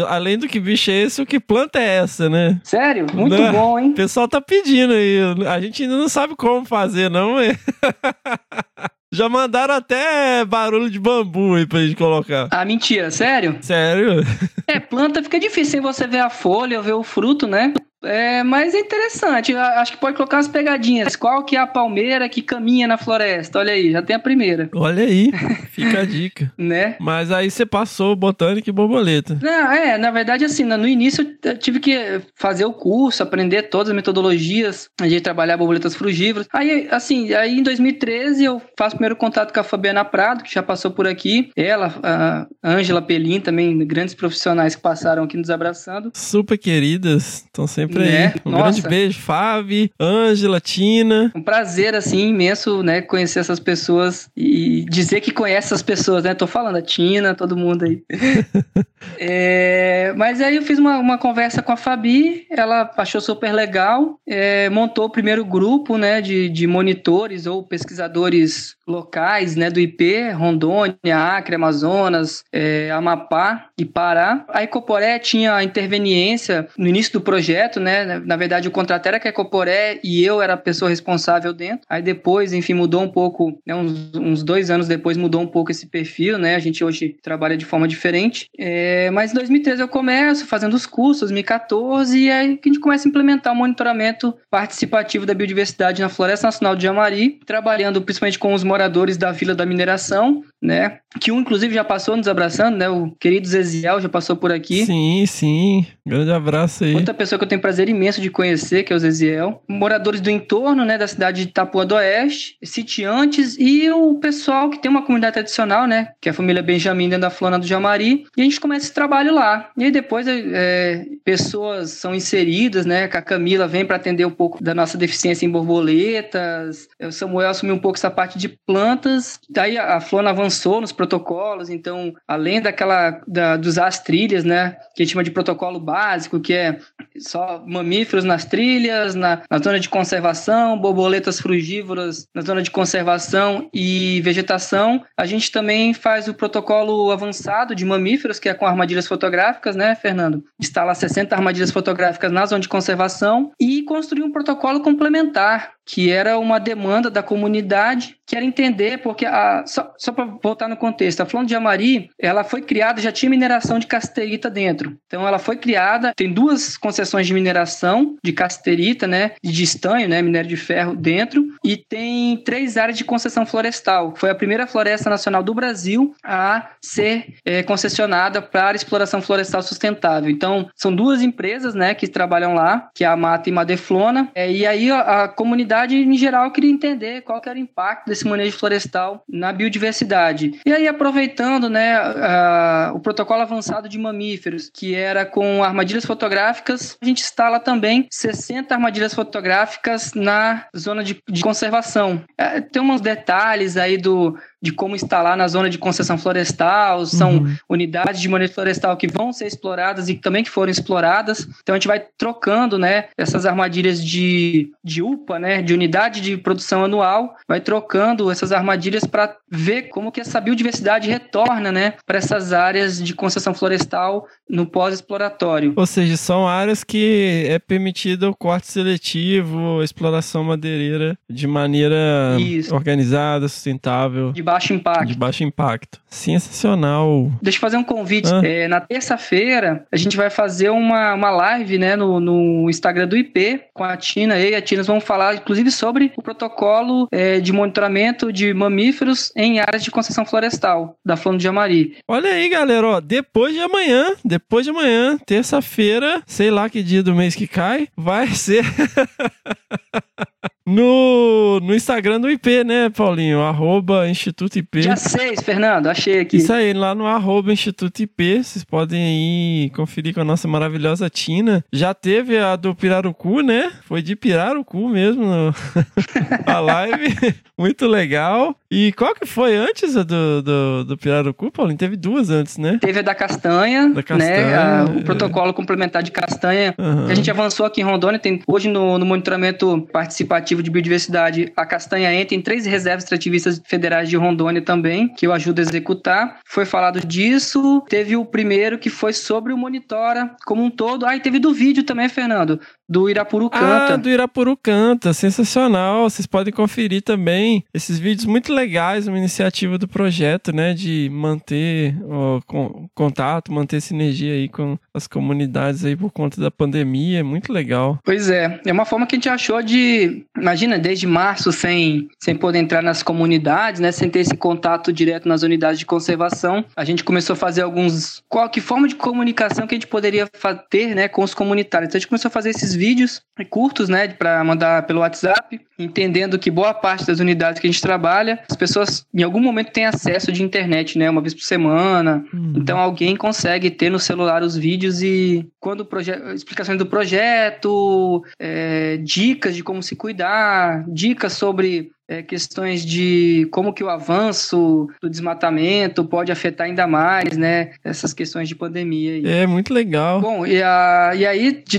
além do que bicho é esse, o que planta é essa, né? Sério? Muito Né? bom, hein? O pessoal tá pedindo aí. A gente ainda não sabe como fazer, não, mas... Já mandaram até barulho de bambu aí pra gente colocar. Ah, mentira, sério? Sério? É, planta fica difícil sem você ver a folha ou ver o fruto, né? É, mas é interessante. Eu Acho que pode colocar umas pegadinhas. Qual que é a palmeira que caminha na floresta? Olha aí, já tem a primeira, Olha aí, fica a dica. né? Mas aí você passou botânica e borboleta. Não, é, na verdade, assim, no início eu tive que fazer o curso, aprender todas as metodologias de trabalhar borboletas frugívoras. Aí, assim, aí em 2013 eu faço o primeiro contato com a Fabiana Prado, que já passou por aqui. Ela, a Ângela Pelim, também grandes profissionais que passaram aqui nos abraçando. Super queridas, estão sempre Né? aí. Um Nossa. grande beijo, Fábio, Ângela, Tina. Um prazer, assim, imenso, né, conhecer essas pessoas e dizer que conhece essas pessoas, né? Tô falando, a Tina, todo mundo aí. É, mas aí eu fiz uma, uma conversa com a Fabi, ela achou super legal, é, montou o primeiro grupo, né, de, de monitores ou pesquisadores locais, né, do IP, Rondônia, Acre, Amazonas, é, Amapá e Pará. A Ecoporé tinha a interveniência no início do projeto, né, na verdade o contrato era com a Ecoporé e eu era a pessoa responsável dentro. Aí depois, enfim, mudou um pouco, né, uns, uns dois anos depois mudou um pouco esse perfil, né, a gente hoje trabalha de forma diferente. É, mas em 2013 eu começo fazendo os cursos, 2014, e aí que a gente começa a implementar o monitoramento participativo da biodiversidade na Floresta Nacional de Amari, trabalhando principalmente com os moradores da Vila da Mineração, né? Que um, inclusive, já passou nos abraçando, né? O querido Zeziel já passou por aqui. Sim, sim. Grande abraço aí. Outra pessoa que eu tenho prazer imenso de conhecer, que é o Zeziel. Moradores do entorno, né, da cidade de Itapuã do Oeste, sitiantes e o pessoal que tem uma comunidade tradicional, né, que é a família Benjamin dentro da Flona do Jamari. E a gente começa esse trabalho lá. E aí depois é, pessoas são inseridas, né, que a Camila vem para atender um pouco da nossa deficiência em borboletas. O Samuel assumiu um pouco essa parte de plantas. Daí a a Flona avançou nos protocolos, então, além daquela da, dos as trilhas, né, que a gente chama de protocolo básico, que é só mamíferos nas trilhas, na, na zona de conservação, borboletas frugívoras na zona de conservação e vegetação. A gente também faz o protocolo avançado de mamíferos, que é com armadilhas fotográficas, né, Fernando? Instalar 60 armadilhas fotográficas na zona de conservação e construir um protocolo complementar, que era uma demanda da comunidade, que era entender, porque a, só, só para voltar no contexto, a Flor de Amari, ela foi criada, já tinha mineração de casterita dentro. Então ela foi criada, tem duas concessões de mineração de casterita, né, de estanho, né, minério de ferro dentro, e tem três áreas de concessão florestal. Foi a primeira floresta nacional do Brasil a ser é, concessionada para exploração florestal sustentável. Então são duas empresas, né, que trabalham lá, que é a Mata e Madeflona, é, e aí a, a comunidade comunidade, em geral, queria entender qual que era o impacto desse manejo florestal na biodiversidade. E aí, aproveitando né, a, o protocolo avançado de mamíferos, que era com armadilhas fotográficas, a gente instala também 60 armadilhas fotográficas na zona de, de conservação. É, tem uns detalhes aí do, de como instalar na zona de concessão florestal, são uhum. unidades de manejo florestal que vão ser exploradas e também que foram exploradas. Então a gente vai trocando, né, essas armadilhas de, de UPA, né, de unidade de produção anual, vai trocando essas armadilhas para ver como que essa biodiversidade retorna, né, para essas áreas de concessão florestal no pós-exploratório. Ou seja, são áreas que é permitido o corte seletivo, exploração madeireira de maneira Isso. organizada, sustentável. De baixo impacto. De baixo impacto. Sensacional. Deixa eu fazer um convite. Ah. É, na terça-feira, a gente vai fazer uma, uma live né, no, no Instagram do IP com a Tina. Eu e a Tina vamos falar, inclusive, sobre o protocolo é, de monitoramento de mamíferos em áreas de concessão florestal da Flano de Amari. Olha aí, galera. Ó, depois de amanhã, depois de amanhã, terça-feira, sei lá que dia do mês que cai, vai ser. no, no Instagram do IP, né, Paulinho? Arroba Instituto IP. Dia 6, Fernando, achei aqui. Isso aí, lá no arroba Instituto IP, vocês podem ir conferir com a nossa maravilhosa Tina. Já teve a do Pirarucu, né? Foi de Pirarucu mesmo no... a live. Muito legal. E qual que foi antes do, do, do Pirarucu, Paulinho? Teve duas antes, né? Teve a da castanha, da castanha né? A, o protocolo complementar de castanha, uhum. que a gente avançou aqui em Rondônia. Tem, hoje no, no monitoramento participativo de biodiversidade, a castanha entra em três reservas extrativistas federais de Rondônia também, que eu ajudo a executar. Foi falado disso. Teve o primeiro que foi sobre o Monitora como um todo. Ah, e teve do vídeo também, Fernando, do Irapuru Canta. Ah, do Irapuru Canta, sensacional. Vocês podem conferir também esses vídeos muito legais, uma iniciativa do projeto, né, de manter o contato, manter sinergia aí com as comunidades aí por conta da pandemia, é muito legal. Pois é, é uma forma que a gente achou de, imagina, desde março sem, sem poder entrar nas comunidades, né, sem ter esse contato direto nas unidades de conservação, a gente começou a fazer alguns, qual que forma de comunicação que a gente poderia ter, né, com os comunitários. Então a gente começou a fazer esses vídeos curtos, né, para mandar pelo WhatsApp, entendendo que boa parte das unidades que a gente trabalha, as pessoas em algum momento têm acesso de internet, né, uma vez por semana. Uhum. Então alguém consegue ter no celular os vídeos e quando explicações do projeto, é, dicas de como se cuidar, dicas sobre é, questões de como que o avanço do desmatamento pode afetar ainda mais, né, essas questões de pandemia. Aí. É, muito legal. Bom, e, a, e aí, de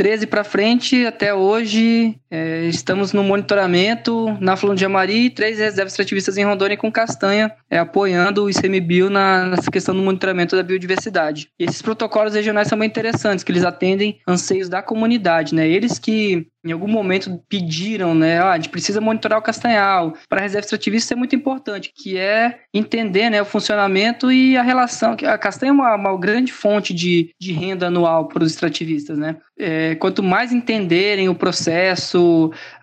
2013 para frente, até hoje, é, estamos no monitoramento na Flon de Amari, três reservas extrativistas em Rondônia com Castanha, é, apoiando o ICMBio na, nessa questão do monitoramento da biodiversidade. E esses protocolos regionais são bem interessantes, que eles atendem anseios da comunidade, né, eles que em algum momento pediram, né? Ah, a gente precisa monitorar o castanhal. Para a reserva extrativista isso é muito importante, que é entender né, o funcionamento e a relação. A castanha é uma, uma grande fonte de, de renda anual para os extrativistas, né? É, quanto mais entenderem o processo,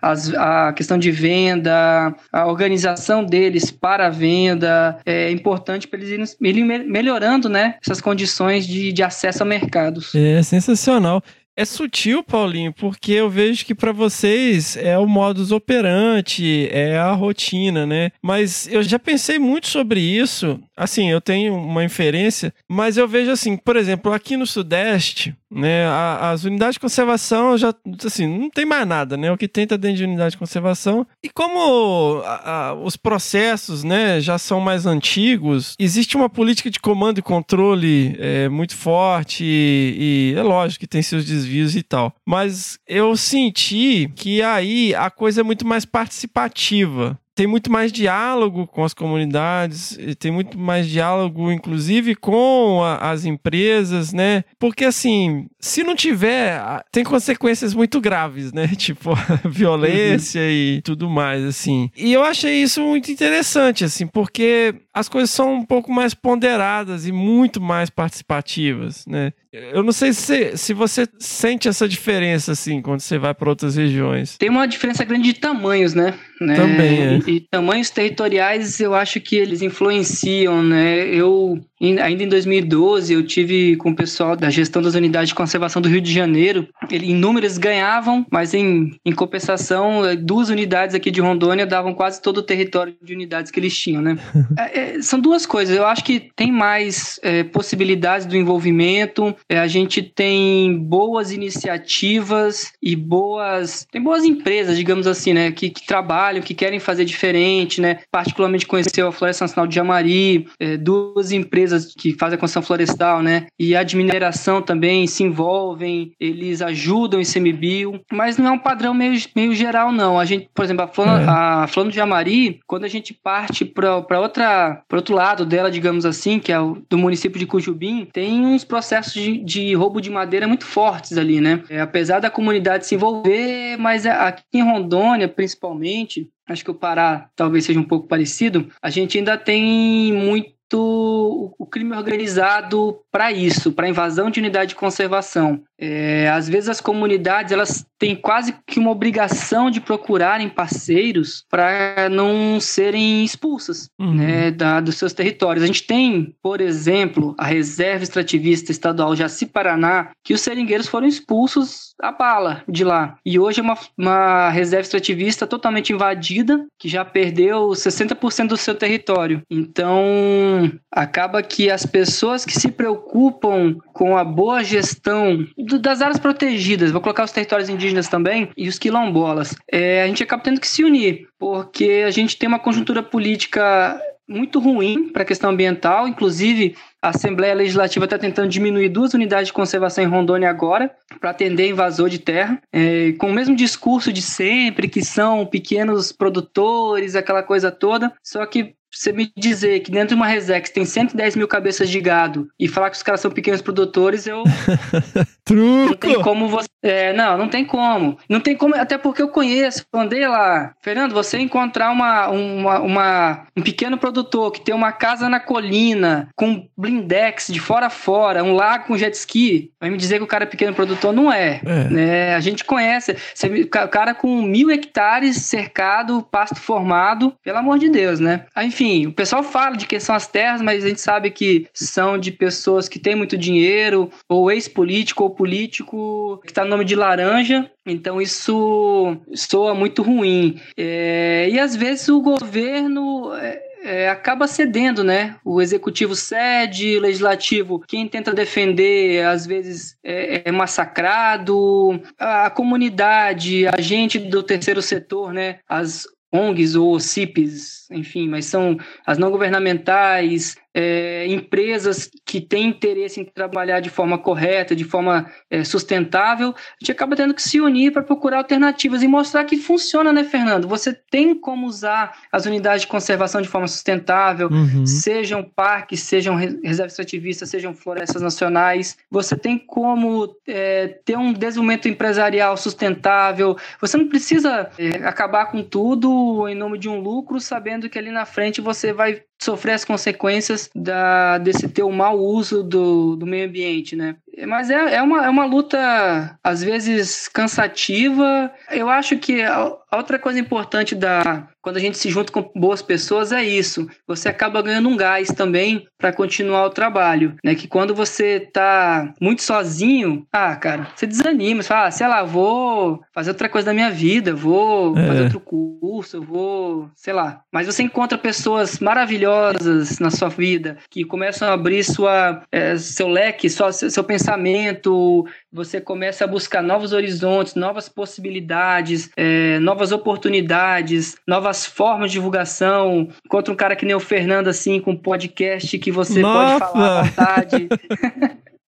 as, a questão de venda, a organização deles para a venda, é importante para eles irem melhorando né, essas condições de, de acesso a mercados. É sensacional. É sutil, Paulinho, porque eu vejo que para vocês é o modus operandi, é a rotina, né? Mas eu já pensei muito sobre isso. Assim, eu tenho uma inferência, mas eu vejo assim, por exemplo, aqui no Sudeste, né, as unidades de conservação já, assim, não tem mais nada, né? O que tem tá dentro de unidade de conservação. E como a, a, os processos, né, já são mais antigos, existe uma política de comando e controle é, muito forte e, e é lógico que tem seus desvios desvios e tal. Mas eu senti que aí a coisa é muito mais participativa tem muito mais diálogo com as comunidades, tem muito mais diálogo, inclusive, com a, as empresas, né? Porque, assim, se não tiver, tem consequências muito graves, né? Tipo, violência uhum. e tudo mais, assim. E eu achei isso muito interessante, assim, porque as coisas são um pouco mais ponderadas e muito mais participativas, né? Eu não sei se, se você sente essa diferença, assim, quando você vai para outras regiões. Tem uma diferença grande de tamanhos, né? né? Também, é. E, e tamanhos territoriais, eu acho que eles influenciam, né? Eu, ainda em 2012, eu tive com o pessoal da gestão das unidades de conservação do Rio de Janeiro. Ele, em números ganhavam, mas em, em compensação, eh, duas unidades aqui de Rondônia davam quase todo o território de unidades que eles tinham, né? É, é, são duas coisas. Eu acho que tem mais é, possibilidades do envolvimento. É, a gente tem boas iniciativas e boas. Tem boas empresas, digamos assim, né? Que, que trabalham, que querem fazer diferente, né? Particularmente conheceu a Floresta Nacional de Jamari, é, duas empresas que fazem a construção florestal, né? E a de mineração também se envolvem, eles ajudam o ICMBio, mas não é um padrão meio, meio geral, não. A gente, por exemplo, a É. a Flor de Jamari, quando a gente parte para outra para outro lado dela, digamos assim, que é o do município de Cujubim, tem uns processos de, de roubo de madeira muito fortes ali, né? É, apesar da comunidade se envolver, mas a- aqui em Rondônia, principalmente, acho que o Pará talvez seja um pouco parecido, a gente ainda tem muito o crime organizado para isso, para invasão de unidade de conservação. É, às vezes as comunidades elas têm quase que uma obrigação de procurarem parceiros para não serem expulsas Uhum. né, da, dos seus territórios. A gente tem, por exemplo, a Reserva Extrativista Estadual Jaci Paraná, que os seringueiros foram expulsos a bala de lá. E hoje é uma, uma reserva extrativista totalmente invadida, que já perdeu 60% do seu território. Então, acaba que as pessoas que se preocupam com a boa gestão do- das áreas protegidas, vou colocar os territórios indígenas também, e os quilombolas, é, a gente acaba tendo que se unir, porque a gente tem uma conjuntura política muito ruim para a questão ambiental, inclusive a Assembleia Legislativa está tentando diminuir duas unidades de conservação em Rondônia agora, para atender invasor de terra, é, com o mesmo discurso de sempre, que são pequenos produtores, aquela coisa toda, só que você me dizer que dentro de uma Resex tem 110 mil cabeças de gado e falar que os caras são pequenos produtores, eu não tem Truco! como você. É, não, não tem como. Não tem como, até porque eu conheço, eu andei lá. Fernando, você encontrar uma, uma, uma- um pequeno produtor que tem uma casa na colina, com blindex de fora a fora, um lago com jet ski, vai me dizer que o cara é pequeno produtor? Não é. É. Né? A gente conhece. Você, o cara com mil hectares cercado, pasto formado, pelo amor de Deus, né? Ah, Enfim, o pessoal fala de quem são as terras, mas a gente sabe que são de pessoas que têm muito dinheiro, ou ex-político ou político que está no nome de laranja. Então isso soa muito ruim. É, e às vezes o governo. é, é, acaba cedendo, né? O executivo cede, o legislativo, quem tenta defender, às vezes é, é massacrado. A, a comunidade, a gente do terceiro setor, né? As ONGs ou CIPs, enfim, mas são as não governamentais, é, empresas que têm interesse em trabalhar de forma correta, de forma é, sustentável, a gente acaba tendo que se unir para procurar alternativas e mostrar que funciona, né, Fernando? Você tem como usar as unidades de conservação de forma sustentável, Uhum. sejam parques, sejam re- reservas extrativistas, sejam florestas nacionais. Você tem como é, ter um desenvolvimento empresarial sustentável. Você não precisa é, acabar com tudo em nome de um lucro, sabendo que ali na frente você vai sofrer as consequências da, desse teu mau uso do, do meio ambiente, né? Mas é, é, uma, é uma luta, às vezes, cansativa. Eu acho que a, outra coisa importante da quando a gente se junta com boas pessoas é isso. Você acaba ganhando um gás também para continuar o trabalho, né? Que quando você tá muito sozinho, ah, cara, você desanima, você fala, ah, sei lá, vou fazer outra coisa da minha vida, vou É. fazer outro curso, vou, sei lá. Mas você encontra pessoas maravilhosas na sua vida que começam a abrir sua, eh, seu leque, sua, seu pensamento, você começa a buscar novos horizontes, novas possibilidades, eh, novas oportunidades, novas formas de divulgação. Encontra um cara que nem o Fernando, assim, com um podcast que você Nossa! pode falar à vontade.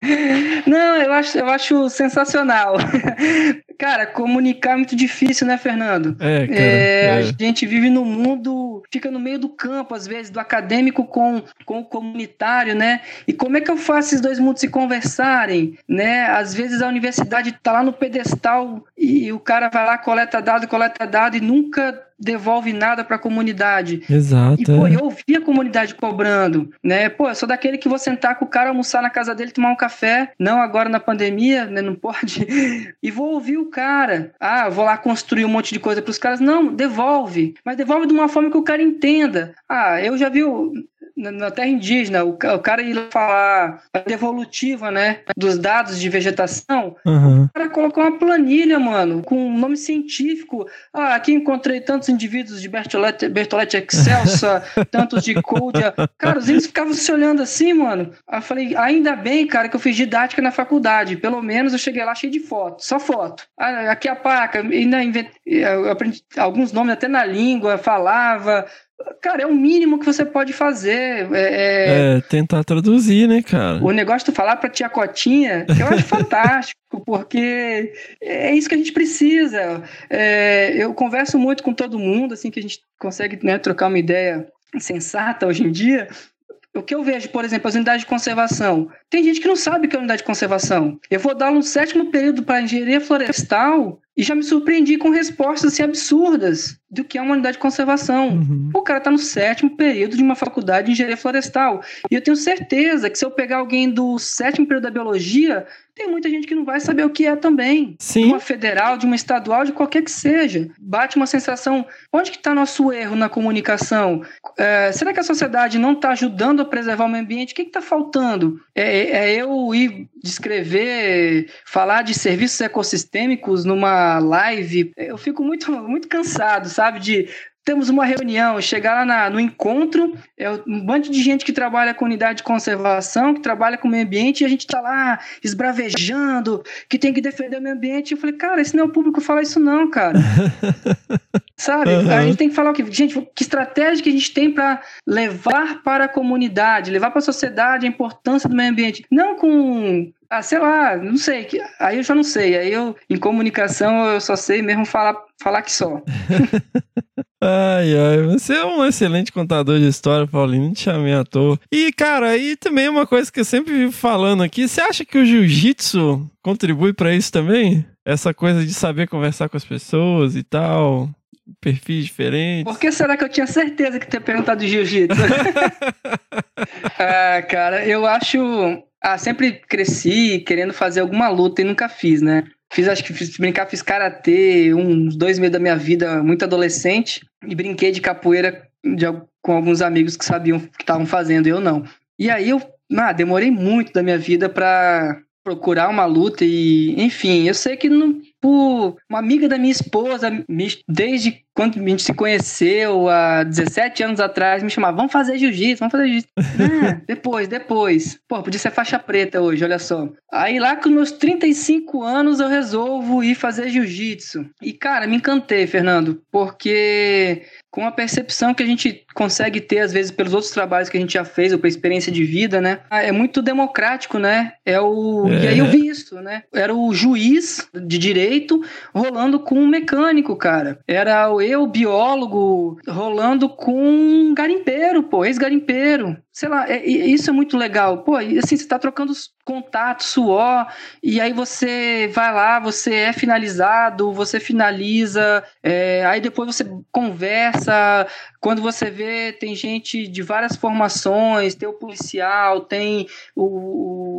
Não, eu acho, eu acho sensacional. Cara, comunicar é muito difícil, né, Fernando? É, cara. É, é. A gente vive num mundo, fica no meio do campo, às vezes, do acadêmico com, com o comunitário, né? E como é que eu faço esses dois mundos se conversarem, né? Às vezes a universidade tá lá no pedestal e o cara vai lá, coleta dado, coleta dado e nunca devolve nada para a comunidade. Exato. E, pô, é. eu ouvi a comunidade cobrando, né? Pô, eu sou daquele que vou sentar com o cara, almoçar na casa dele, tomar um café. Não agora na pandemia, né? Não pode. E vou ouvir o cara. Ah, vou lá construir um monte de coisa para os caras. Não, devolve. Mas devolve de uma forma que o cara entenda. Ah, eu já vi na, terra indígena, o, o cara ir lá falar a devolutiva, né? Dos dados de vegetação. Aham. O cara colocou uma planilha, mano, com um nome científico. Ah, aqui encontrei tantos indivíduos de Bertolete, Bertolete Excelsa, tantos de Coldia. Cara, os índios ficavam se olhando assim, mano. Aí eu falei, ainda bem, cara, que eu fiz didática na faculdade. Pelo menos eu cheguei lá cheio de foto, só foto. Ah, aqui a placa, ainda invent... eu aprendi alguns nomes até na língua, falava. Cara, é o mínimo que você pode fazer. É, é- É, tentar traduzir, né, cara? o negócio de falar pra tia Cotinha, eu acho fantástico, porque é isso que a gente precisa. É, eu converso muito com todo mundo, assim, que a gente consegue né, trocar uma ideia sensata hoje em dia. O que eu vejo, por exemplo, as unidades de conservação. Tem gente que não sabe o que é unidade de conservação. Eu vou dar um sétimo período para engenharia florestal e já me surpreendi com respostas assim, absurdas do que é uma unidade de conservação. Uhum. O cara tá no sétimo período de uma faculdade de engenharia florestal. E eu tenho certeza que se eu pegar alguém do sétimo período da biologia, tem muita gente que não vai saber o que é também. De Sim. uma federal, de uma estadual, de qualquer que seja. Bate uma sensação. Onde que está nosso erro na comunicação? É, será que a sociedade não está ajudando a preservar o meio ambiente? O que está faltando? É, é eu ir descrever, falar de serviços ecossistêmicos numa live? Eu fico muito, muito cansado, sabe? De temos uma reunião, chegar lá na- no encontro, é um bando de gente que trabalha com unidade de conservação, que trabalha com o meio ambiente, e a gente tá lá esbravejando, que tem que defender o meio ambiente. Eu falei, cara, esse não é o público falar isso não, cara. Sabe? Uhum. A gente tem que falar o quê? Gente, que estratégia que a gente tem para levar para a comunidade, levar para a sociedade a importância do meio ambiente. Não com ah, sei lá, não sei. Aí eu já não sei. Aí eu, em comunicação, eu só sei mesmo falar, falar que só. Ai, ai, você é um excelente contador de história, Paulinho, não te chamei à toa. E, cara, aí também uma coisa que eu sempre vivo falando aqui, você acha que o jiu-jitsu contribui pra isso também? Essa coisa de saber conversar com as pessoas e tal, perfis diferentes. Por que será que eu tinha certeza que tinha perguntado de jiu-jitsu? ah, cara, eu acho. Ah, sempre cresci querendo fazer alguma luta e nunca fiz, né? Fiz, acho que fiz brincar, fiz karatê uns dois meses da minha vida, muito adolescente, e brinquei de capoeira de com alguns amigos que sabiam que estavam fazendo, eu não. E aí eu ah, demorei muito da minha vida pra procurar uma luta e, enfim, eu sei que não, por uma amiga da minha esposa, desde quando a gente se conheceu, há 17 anos atrás, me chamava, vamos fazer jiu-jitsu, vamos fazer jiu-jitsu. Ah, depois, depois. Pô, podia ser faixa preta hoje, olha só. Aí lá com meus 35 anos eu resolvo ir fazer jiu-jitsu. E, cara, me encantei, Fernando, porque com a percepção que a gente consegue ter, às vezes, pelos outros trabalhos que a gente já fez, ou pela experiência de vida, né? É muito democrático, né? É o... E aí eu vi isso, né? Era o juiz de direito rolando com um mecânico, cara. Era o eu, biólogo, rolando com garimpeiro, pô, ex-garimpeiro. Sei lá, é- isso é muito legal. Pô, assim, você tá trocando os contatos, suor, e aí você vai lá, você é finalizado, você finaliza, é, aí depois você conversa. Quando você vê, tem gente de várias formações, tem o policial, tem o.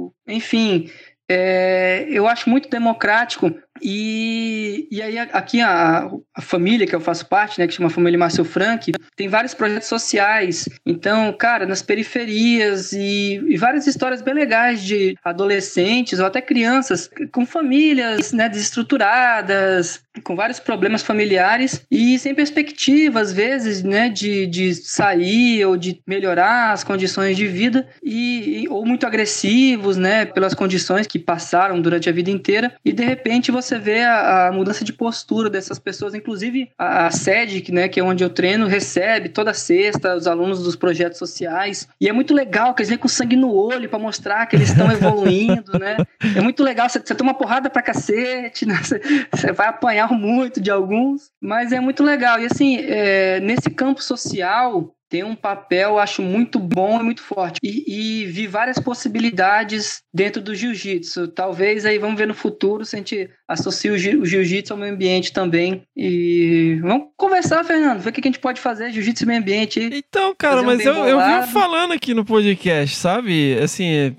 o- enfim. é, eu acho muito democrático e, e aí aqui a, a família que eu faço parte, né, que chama Família Márcio Frank, tem vários projetos sociais. Então, cara, nas periferias e, e várias histórias bem legais de adolescentes ou até crianças com famílias né, desestruturadas, com vários problemas familiares e sem perspectiva, às vezes, né, de, de sair ou de melhorar as condições de vida e, ou muito agressivos, né, pelas condições que passaram durante a vida inteira e de repente você vê a, a mudança de postura dessas pessoas, inclusive a, a sede, que, né, que é onde eu treino, recebe toda sexta os alunos dos projetos sociais e é muito legal que eles vêm com sangue no olho para mostrar que eles estão evoluindo, né? É muito legal, você, você toma porrada pra cacete, né? Você, você vai apanhar muito de alguns, mas é muito legal. E assim, é, nesse campo social, tem um papel, acho, muito bom e muito forte. E, e vi várias possibilidades dentro do jiu-jitsu. Talvez aí vamos ver no futuro se a gente associa o jiu-jitsu ao meio ambiente também. E vamos conversar, Fernando, ver o que a gente pode fazer, jiu-jitsu e meio ambiente. Então, cara, mas eu, eu vi falando aqui no podcast, sabe? Assim,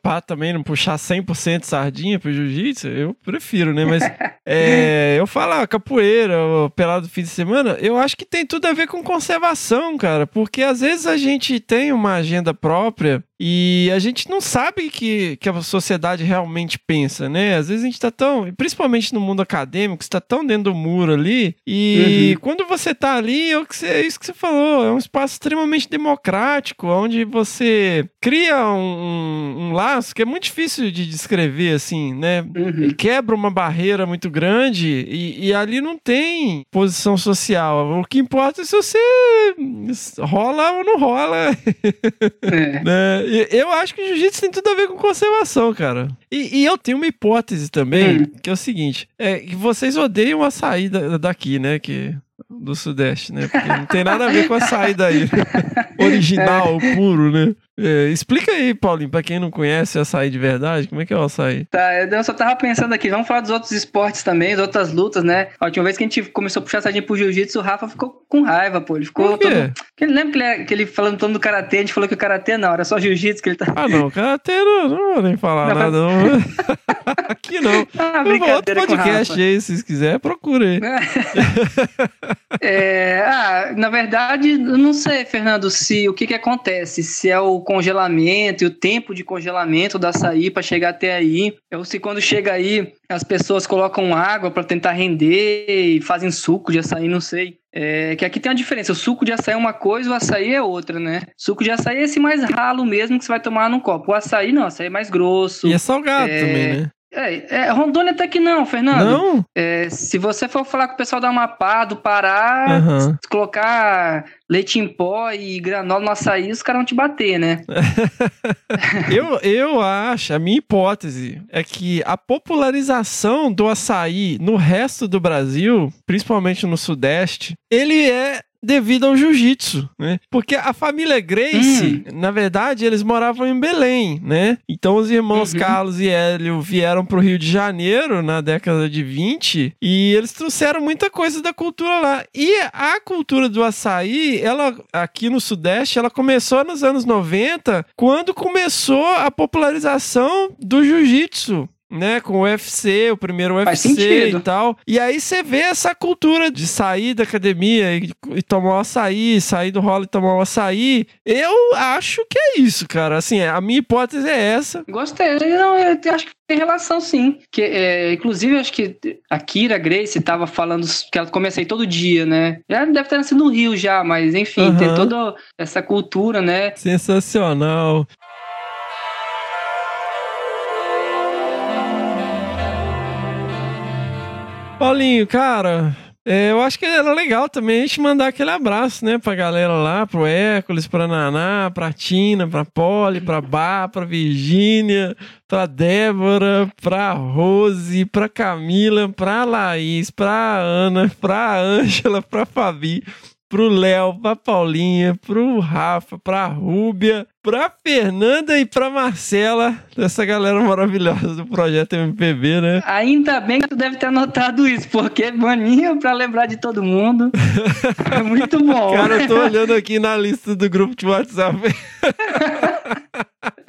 pra também não puxar 100% sardinha pro jiu-jitsu, eu prefiro, né? Mas é, eu falo, ah, capoeira, pelado fim de semana, eu acho que tem tudo a ver com conservação, cara, porque às vezes a gente tem uma agenda própria e a gente não sabe que, que a sociedade realmente pensa, né? Às vezes a gente tá tão, principalmente no mundo acadêmico, está tão dentro do muro ali. E uhum. quando você tá ali, é, é isso que você falou, é um espaço extremamente democrático, onde você cria um, um laço que é muito difícil de descrever, assim, né? Uhum. Quebra uma barreira muito grande e, e ali não tem posição social. O que importa é se você rola ou não rola. É. né? Eu acho que jiu-jitsu tem tudo a ver com conservação, cara. E, e eu tenho uma hipótese também, hum. que é o seguinte: é que vocês odeiam a saída daqui, né? Que do Sudeste, né? Porque não tem nada a ver com a saída aí. Original, é. puro, né? É, explica aí, Paulinho, pra quem não conhece açaí de verdade, como é que é o açaí? Tá, eu só tava pensando aqui, vamos falar dos outros esportes também, das outras lutas, né? A última vez que a gente começou a puxar sardinha pro jiu-jitsu, o Rafa ficou com raiva, pô. Ele ficou Por quê? todo. Ele lembra que ele, que ele falando todo do karatê, a gente falou que o karatê não, era só jiu-jitsu que ele tá. Ah, não, karatê não, não vou nem falar não, nada, não. aqui não. Ah, outro podcast aí, se vocês quiserem, procura aí. é, ah, na verdade, eu não sei, Fernando, se o que que acontece, se é o congelamento e o tempo de congelamento da açaí para chegar até aí. Ou se quando chega aí as pessoas colocam água para tentar render e fazem suco de açaí, não sei. É, que aqui tem uma diferença. O suco de açaí é uma coisa, o açaí é outra, né? Suco de açaí é esse mais ralo mesmo que você vai tomar num copo. O açaí não, o açaí é mais grosso. E é salgado é... também, né? É, é, Rondônia até que não, Fernando. Não? É, se você for falar com o pessoal da Amapá, do Pará, uhum. colocar leite em pó e granola no açaí, os caras vão te bater, né? eu, eu acho, a minha hipótese é que a popularização do açaí no resto do Brasil, principalmente no Sudeste, ele é devido ao jiu-jitsu, né? Porque a família Grace, hum. na verdade, eles moravam em Belém, né? Então os irmãos uhum. Carlos e Hélio vieram para o Rio de Janeiro na década de 20 e eles trouxeram muita coisa da cultura lá. E a cultura do açaí, ela aqui no Sudeste, ela começou nos anos 90, quando começou a popularização do jiu-jitsu né, com o UFC, o primeiro UFC e tal. E aí você vê essa cultura de sair da academia e, e tomar o açaí, sair do rolo e tomar o açaí. Eu acho que é isso, cara. Assim, a minha hipótese é essa. Gostei. Não, eu acho que tem relação sim. Que, é, inclusive, acho que a Kira Grace estava falando que ela comecei todo dia, né? Já deve ter nascido no Rio já, mas enfim, uhum. tem toda essa cultura, né? Sensacional. Paulinho, cara, é, eu acho que era legal também a gente mandar aquele abraço, né, pra galera lá, pro Hércules, pra Naná, pra Tina, pra Polly, pra Bá, pra Virgínia, pra Débora, pra Rose, pra Camila, pra Laís, pra Ana, pra Ângela, pra Fabi, pro Léo, pra Paulinha, pro Rafa, pra Rúbia, pra Fernanda e pra Marcela, dessa galera maravilhosa do projeto MPB, né? Ainda bem que tu deve ter anotado isso, porque é maninho pra lembrar de todo mundo. é muito bom. Cara, eu tô olhando aqui na lista do grupo de WhatsApp.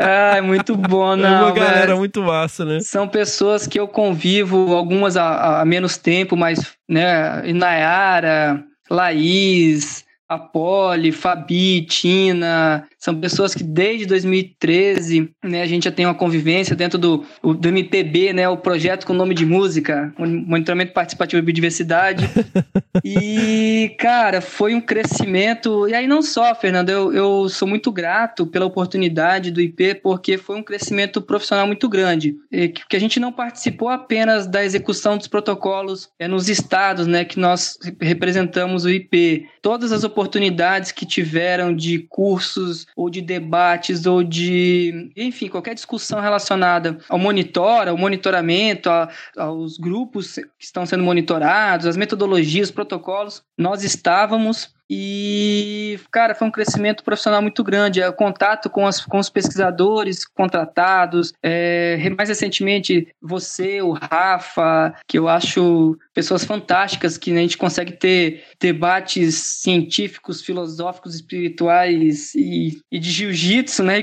Ah, é muito bom, não. É uma galera velho. muito massa, né? São pessoas que eu convivo, algumas há, há menos tempo, mas, né, Inayara, Laís, a Poli, Fabi, Tina, são pessoas que desde 2013, né, a gente já tem uma convivência dentro do, do MPB, né, o projeto com nome de música, Monitoramento Participativo e Biodiversidade. e, cara, foi um crescimento, e aí não só, Fernando, eu, eu sou muito grato pela oportunidade do IP, porque foi um crescimento profissional muito grande, que a gente não participou apenas da execução dos protocolos é, nos estados, né, que nós representamos o IP, todas as oportunidades que tiveram de cursos ou de debates ou de, enfim, qualquer discussão relacionada ao monitor, ao monitoramento, a, aos grupos que estão sendo monitorados, as metodologias, os protocolos, nós estávamos E, cara, foi um crescimento profissional muito grande. É, o contato com, as, com os pesquisadores contratados, é, mais recentemente você, o Rafa, que eu acho pessoas fantásticas que a gente consegue ter debates científicos, filosóficos, espirituais e, e de jiu-jitsu, né?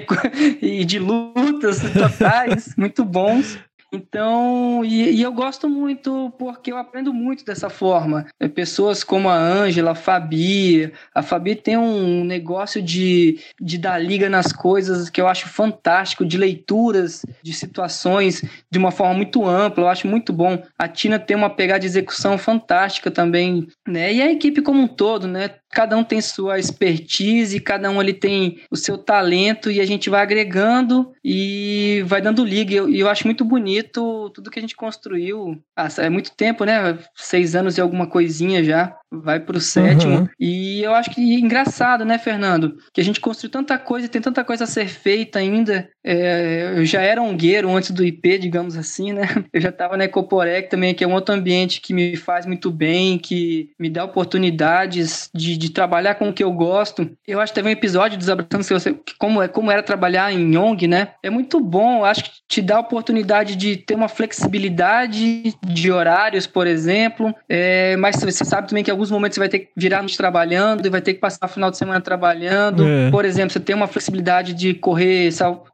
E, e de lutas totais, muito bons. Então, e, e, eu gosto muito porque eu aprendo muito dessa forma. É, pessoas como a Ângela, a Fabi. A Fabi tem um negócio de, de dar liga nas coisas que eu acho fantástico, de leituras, de situações de uma forma muito ampla. Eu acho muito bom. A Tina tem uma pegada de execução fantástica também, né? E a equipe como um todo, né? Cada um tem sua expertise, cada um ali tem o seu talento e a gente vai agregando e vai dando liga. E eu, eu acho muito bonito tudo que a gente construiu. Ah, é muito tempo, né? Seis anos e alguma coisinha já vai pro sétimo. Uhum. E eu acho que é engraçado, né, Fernando? Que a gente construiu tanta coisa e tem tanta coisa a ser feita ainda. É, eu já era ongueiro antes do IP, digamos assim, né? Eu já estava na Ecoporec também, que é um outro ambiente que me faz muito bem, que me dá oportunidades de, de trabalhar com o que eu gosto. Eu acho que teve um episódio desabraçando como, é, como era trabalhar em ONG, né? É muito bom, acho que te dá a oportunidade de ter uma flexibilidade de horários, por exemplo. É, mas você sabe também que alguns momentos você vai ter que virar noite trabalhando e vai ter que passar o final de semana trabalhando. É. Por exemplo, você tem uma flexibilidade de correr,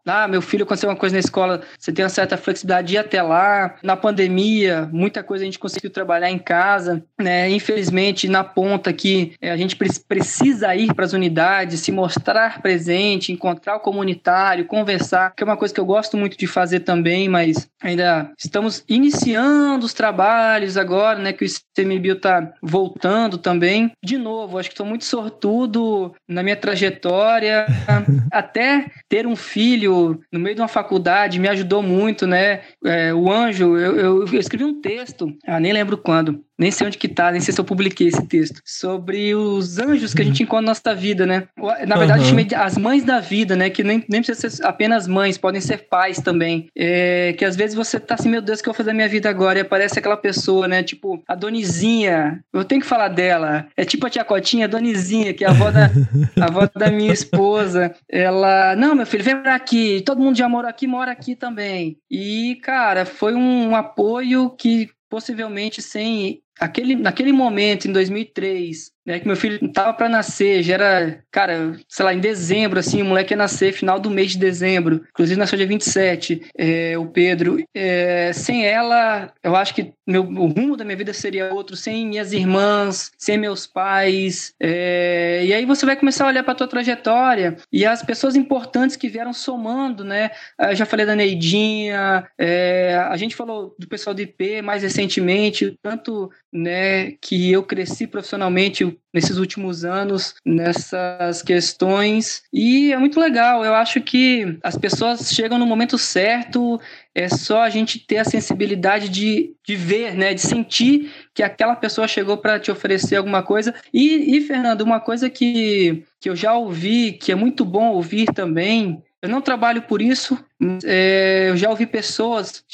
ah, meu filho aconteceu uma coisa na escola, você tem uma certa flexibilidade de ir até lá. Na pandemia, muita coisa a gente conseguiu trabalhar em casa, né? Infelizmente, na ponta aqui, é, a gente precisa ir para as unidades, se mostrar presente, encontrar o comunitário, conversar, que é uma coisa que eu gosto muito de fazer também, mas ainda estamos iniciando os trabalhos agora, né, que o ICMBio está voltando também. De novo, acho que estou muito sortudo na minha trajetória, até ter um filho no meio de uma faculdade me ajudou muito, né? É, o Anjo, eu, eu, eu escrevi um texto, ah, nem lembro quando, nem sei onde que tá, nem sei se eu publiquei esse texto, sobre os anjos que a gente uhum. encontra na nossa vida, né? Na verdade, uhum. eu chamei de as mães da vida, né? Que nem, nem precisa ser apenas mães, podem ser pais também. É, que às vezes você tá assim, meu Deus, o que eu vou fazer da minha vida agora? E aparece aquela pessoa, né? Tipo, a Donizinha, eu tenho que falar dela. É tipo a tia Cotinha, a Donizinha, que é a avó da, a avó da minha esposa. Ela, não, meu filho, vem pra aqui. Todo mundo já mora aqui, mora aqui também. E, cara, foi um apoio que possivelmente sem aquele, naquele momento, em 2003, né, que meu filho tava para nascer, já era, cara, sei lá, em dezembro, assim, o moleque ia nascer, final do mês de dezembro, inclusive nasceu dia 27, é, o Pedro. É, sem ela, eu acho que meu, o rumo da minha vida seria outro, sem minhas irmãs, sem meus pais. É, e aí você vai começar a olhar para tua trajetória e as pessoas importantes que vieram somando, né? Eu já falei da Neidinha, é, a gente falou do pessoal do IP mais recentemente, tanto né, que eu cresci profissionalmente nesses últimos anos nessas questões e é muito legal. Eu acho que as pessoas chegam no momento certo, é só a gente ter a sensibilidade de, de ver, né, de sentir que aquela pessoa chegou para te oferecer alguma coisa. E, e, Fernando, uma coisa que, que eu já ouvi, que é muito bom ouvir também, eu não trabalho por isso. É, eu já ouvi pessoas,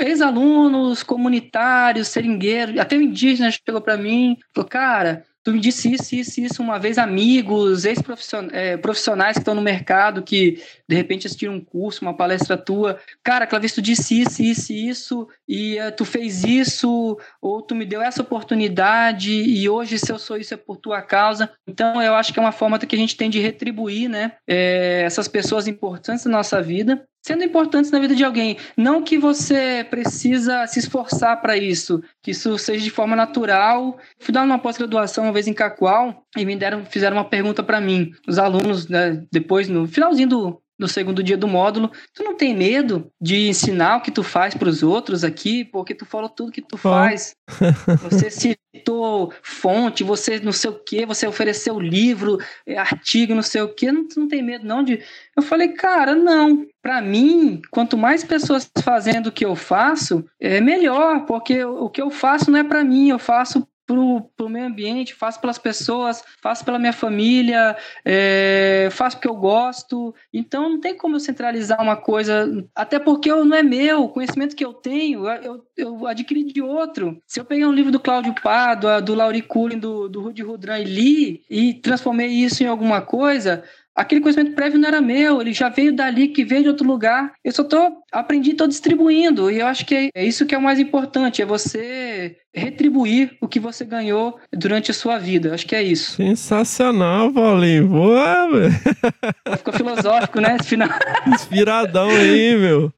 ex-alunos, comunitários, seringueiros, até o indígena chegou para mim, falou, cara, tu me disse isso, isso, isso uma vez, amigos, ex-profissionais é, que estão no mercado, que de repente assistiram um curso, uma palestra tua, cara, Clavice, tu disse isso, isso, isso, e uh, tu fez isso, ou tu me deu essa oportunidade, e hoje se eu sou isso é por tua causa. Então eu acho que é uma forma que a gente tem de retribuir, né, é, essas pessoas importantes na nossa vida, sendo importantes na vida de alguém. Não que você precisa se esforçar para isso, que isso seja de forma natural. Fui dar uma pós-graduação uma vez em Cacoal e me deram, fizeram uma pergunta para mim. Os alunos, né, depois no finalzinho do, no segundo dia do módulo, tu não tem medo de ensinar o que tu faz para os outros aqui, porque tu falou tudo que tu faz. Você citou fonte, você não sei o que, você ofereceu livro, é, artigo, não sei o que, não, tu não tem medo não de... Eu falei, cara, não. Para mim, quanto mais pessoas fazendo o que eu faço, é melhor, porque o que eu faço não é para mim, eu faço pro, pro meio ambiente, faço pelas pessoas, faço pela minha família, é, faço porque eu gosto. Então não tem como eu centralizar uma coisa, até porque eu, não é meu, o conhecimento que eu tenho, eu, eu adquiri de outro. Se eu peguei um livro do Cláudio Pádua, do Laurie Cullen, do, do Rudy Rudran e li e transformei isso em alguma coisa, aquele conhecimento prévio não era meu, ele já veio dali, que veio de outro lugar. Eu só tô aprendi, tô distribuindo. E eu acho que é, é isso que é o mais importante, é você retribuir o que você ganhou durante a sua vida. Acho que é isso. Sensacional, Paulinho. Boa, velho. Ficou filosófico, né? Esse final. Inspiradão aí, meu.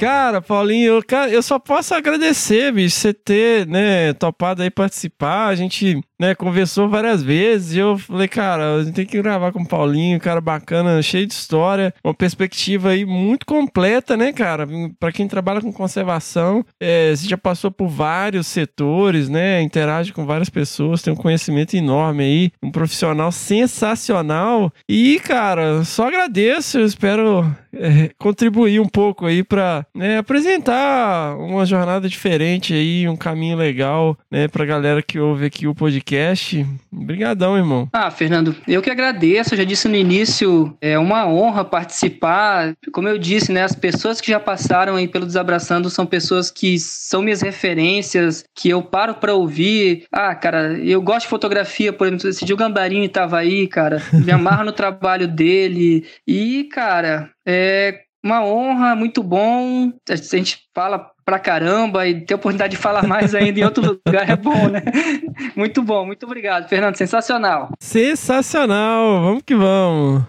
Cara, Paulinho, eu, eu só posso agradecer, bicho, você ter, né, topado aí participar. A gente né, conversou várias vezes e eu falei, cara, a gente tem que gravar com o Paulinho, cara bacana, cheio de história, uma perspectiva aí muito completa, né, cara? Para quem trabalha com conservação, é, você já passou por vários setores, né, interage com várias pessoas, tem um conhecimento enorme aí, um profissional sensacional e, cara, só agradeço, espero é, contribuir um pouco aí para né, apresentar uma jornada diferente aí, um caminho legal, né, pra galera que ouve aqui o podcast podcast. Obrigadão, irmão. Ah, Fernando, eu que agradeço. Eu já disse no início, é uma honra participar. Como eu disse, né, as pessoas que já passaram aí pelo Desabraçando são pessoas que são minhas referências, que eu paro para ouvir. Ah, cara, eu gosto de fotografia, por exemplo, esse o Gambarini tava aí, cara. Me amarro no trabalho dele. E, cara, é uma honra, muito bom. A gente fala pra caramba e ter a oportunidade de falar mais ainda em outro lugar é bom, né? Muito bom, muito obrigado, Fernando. Sensacional. Sensacional, vamos que vamos.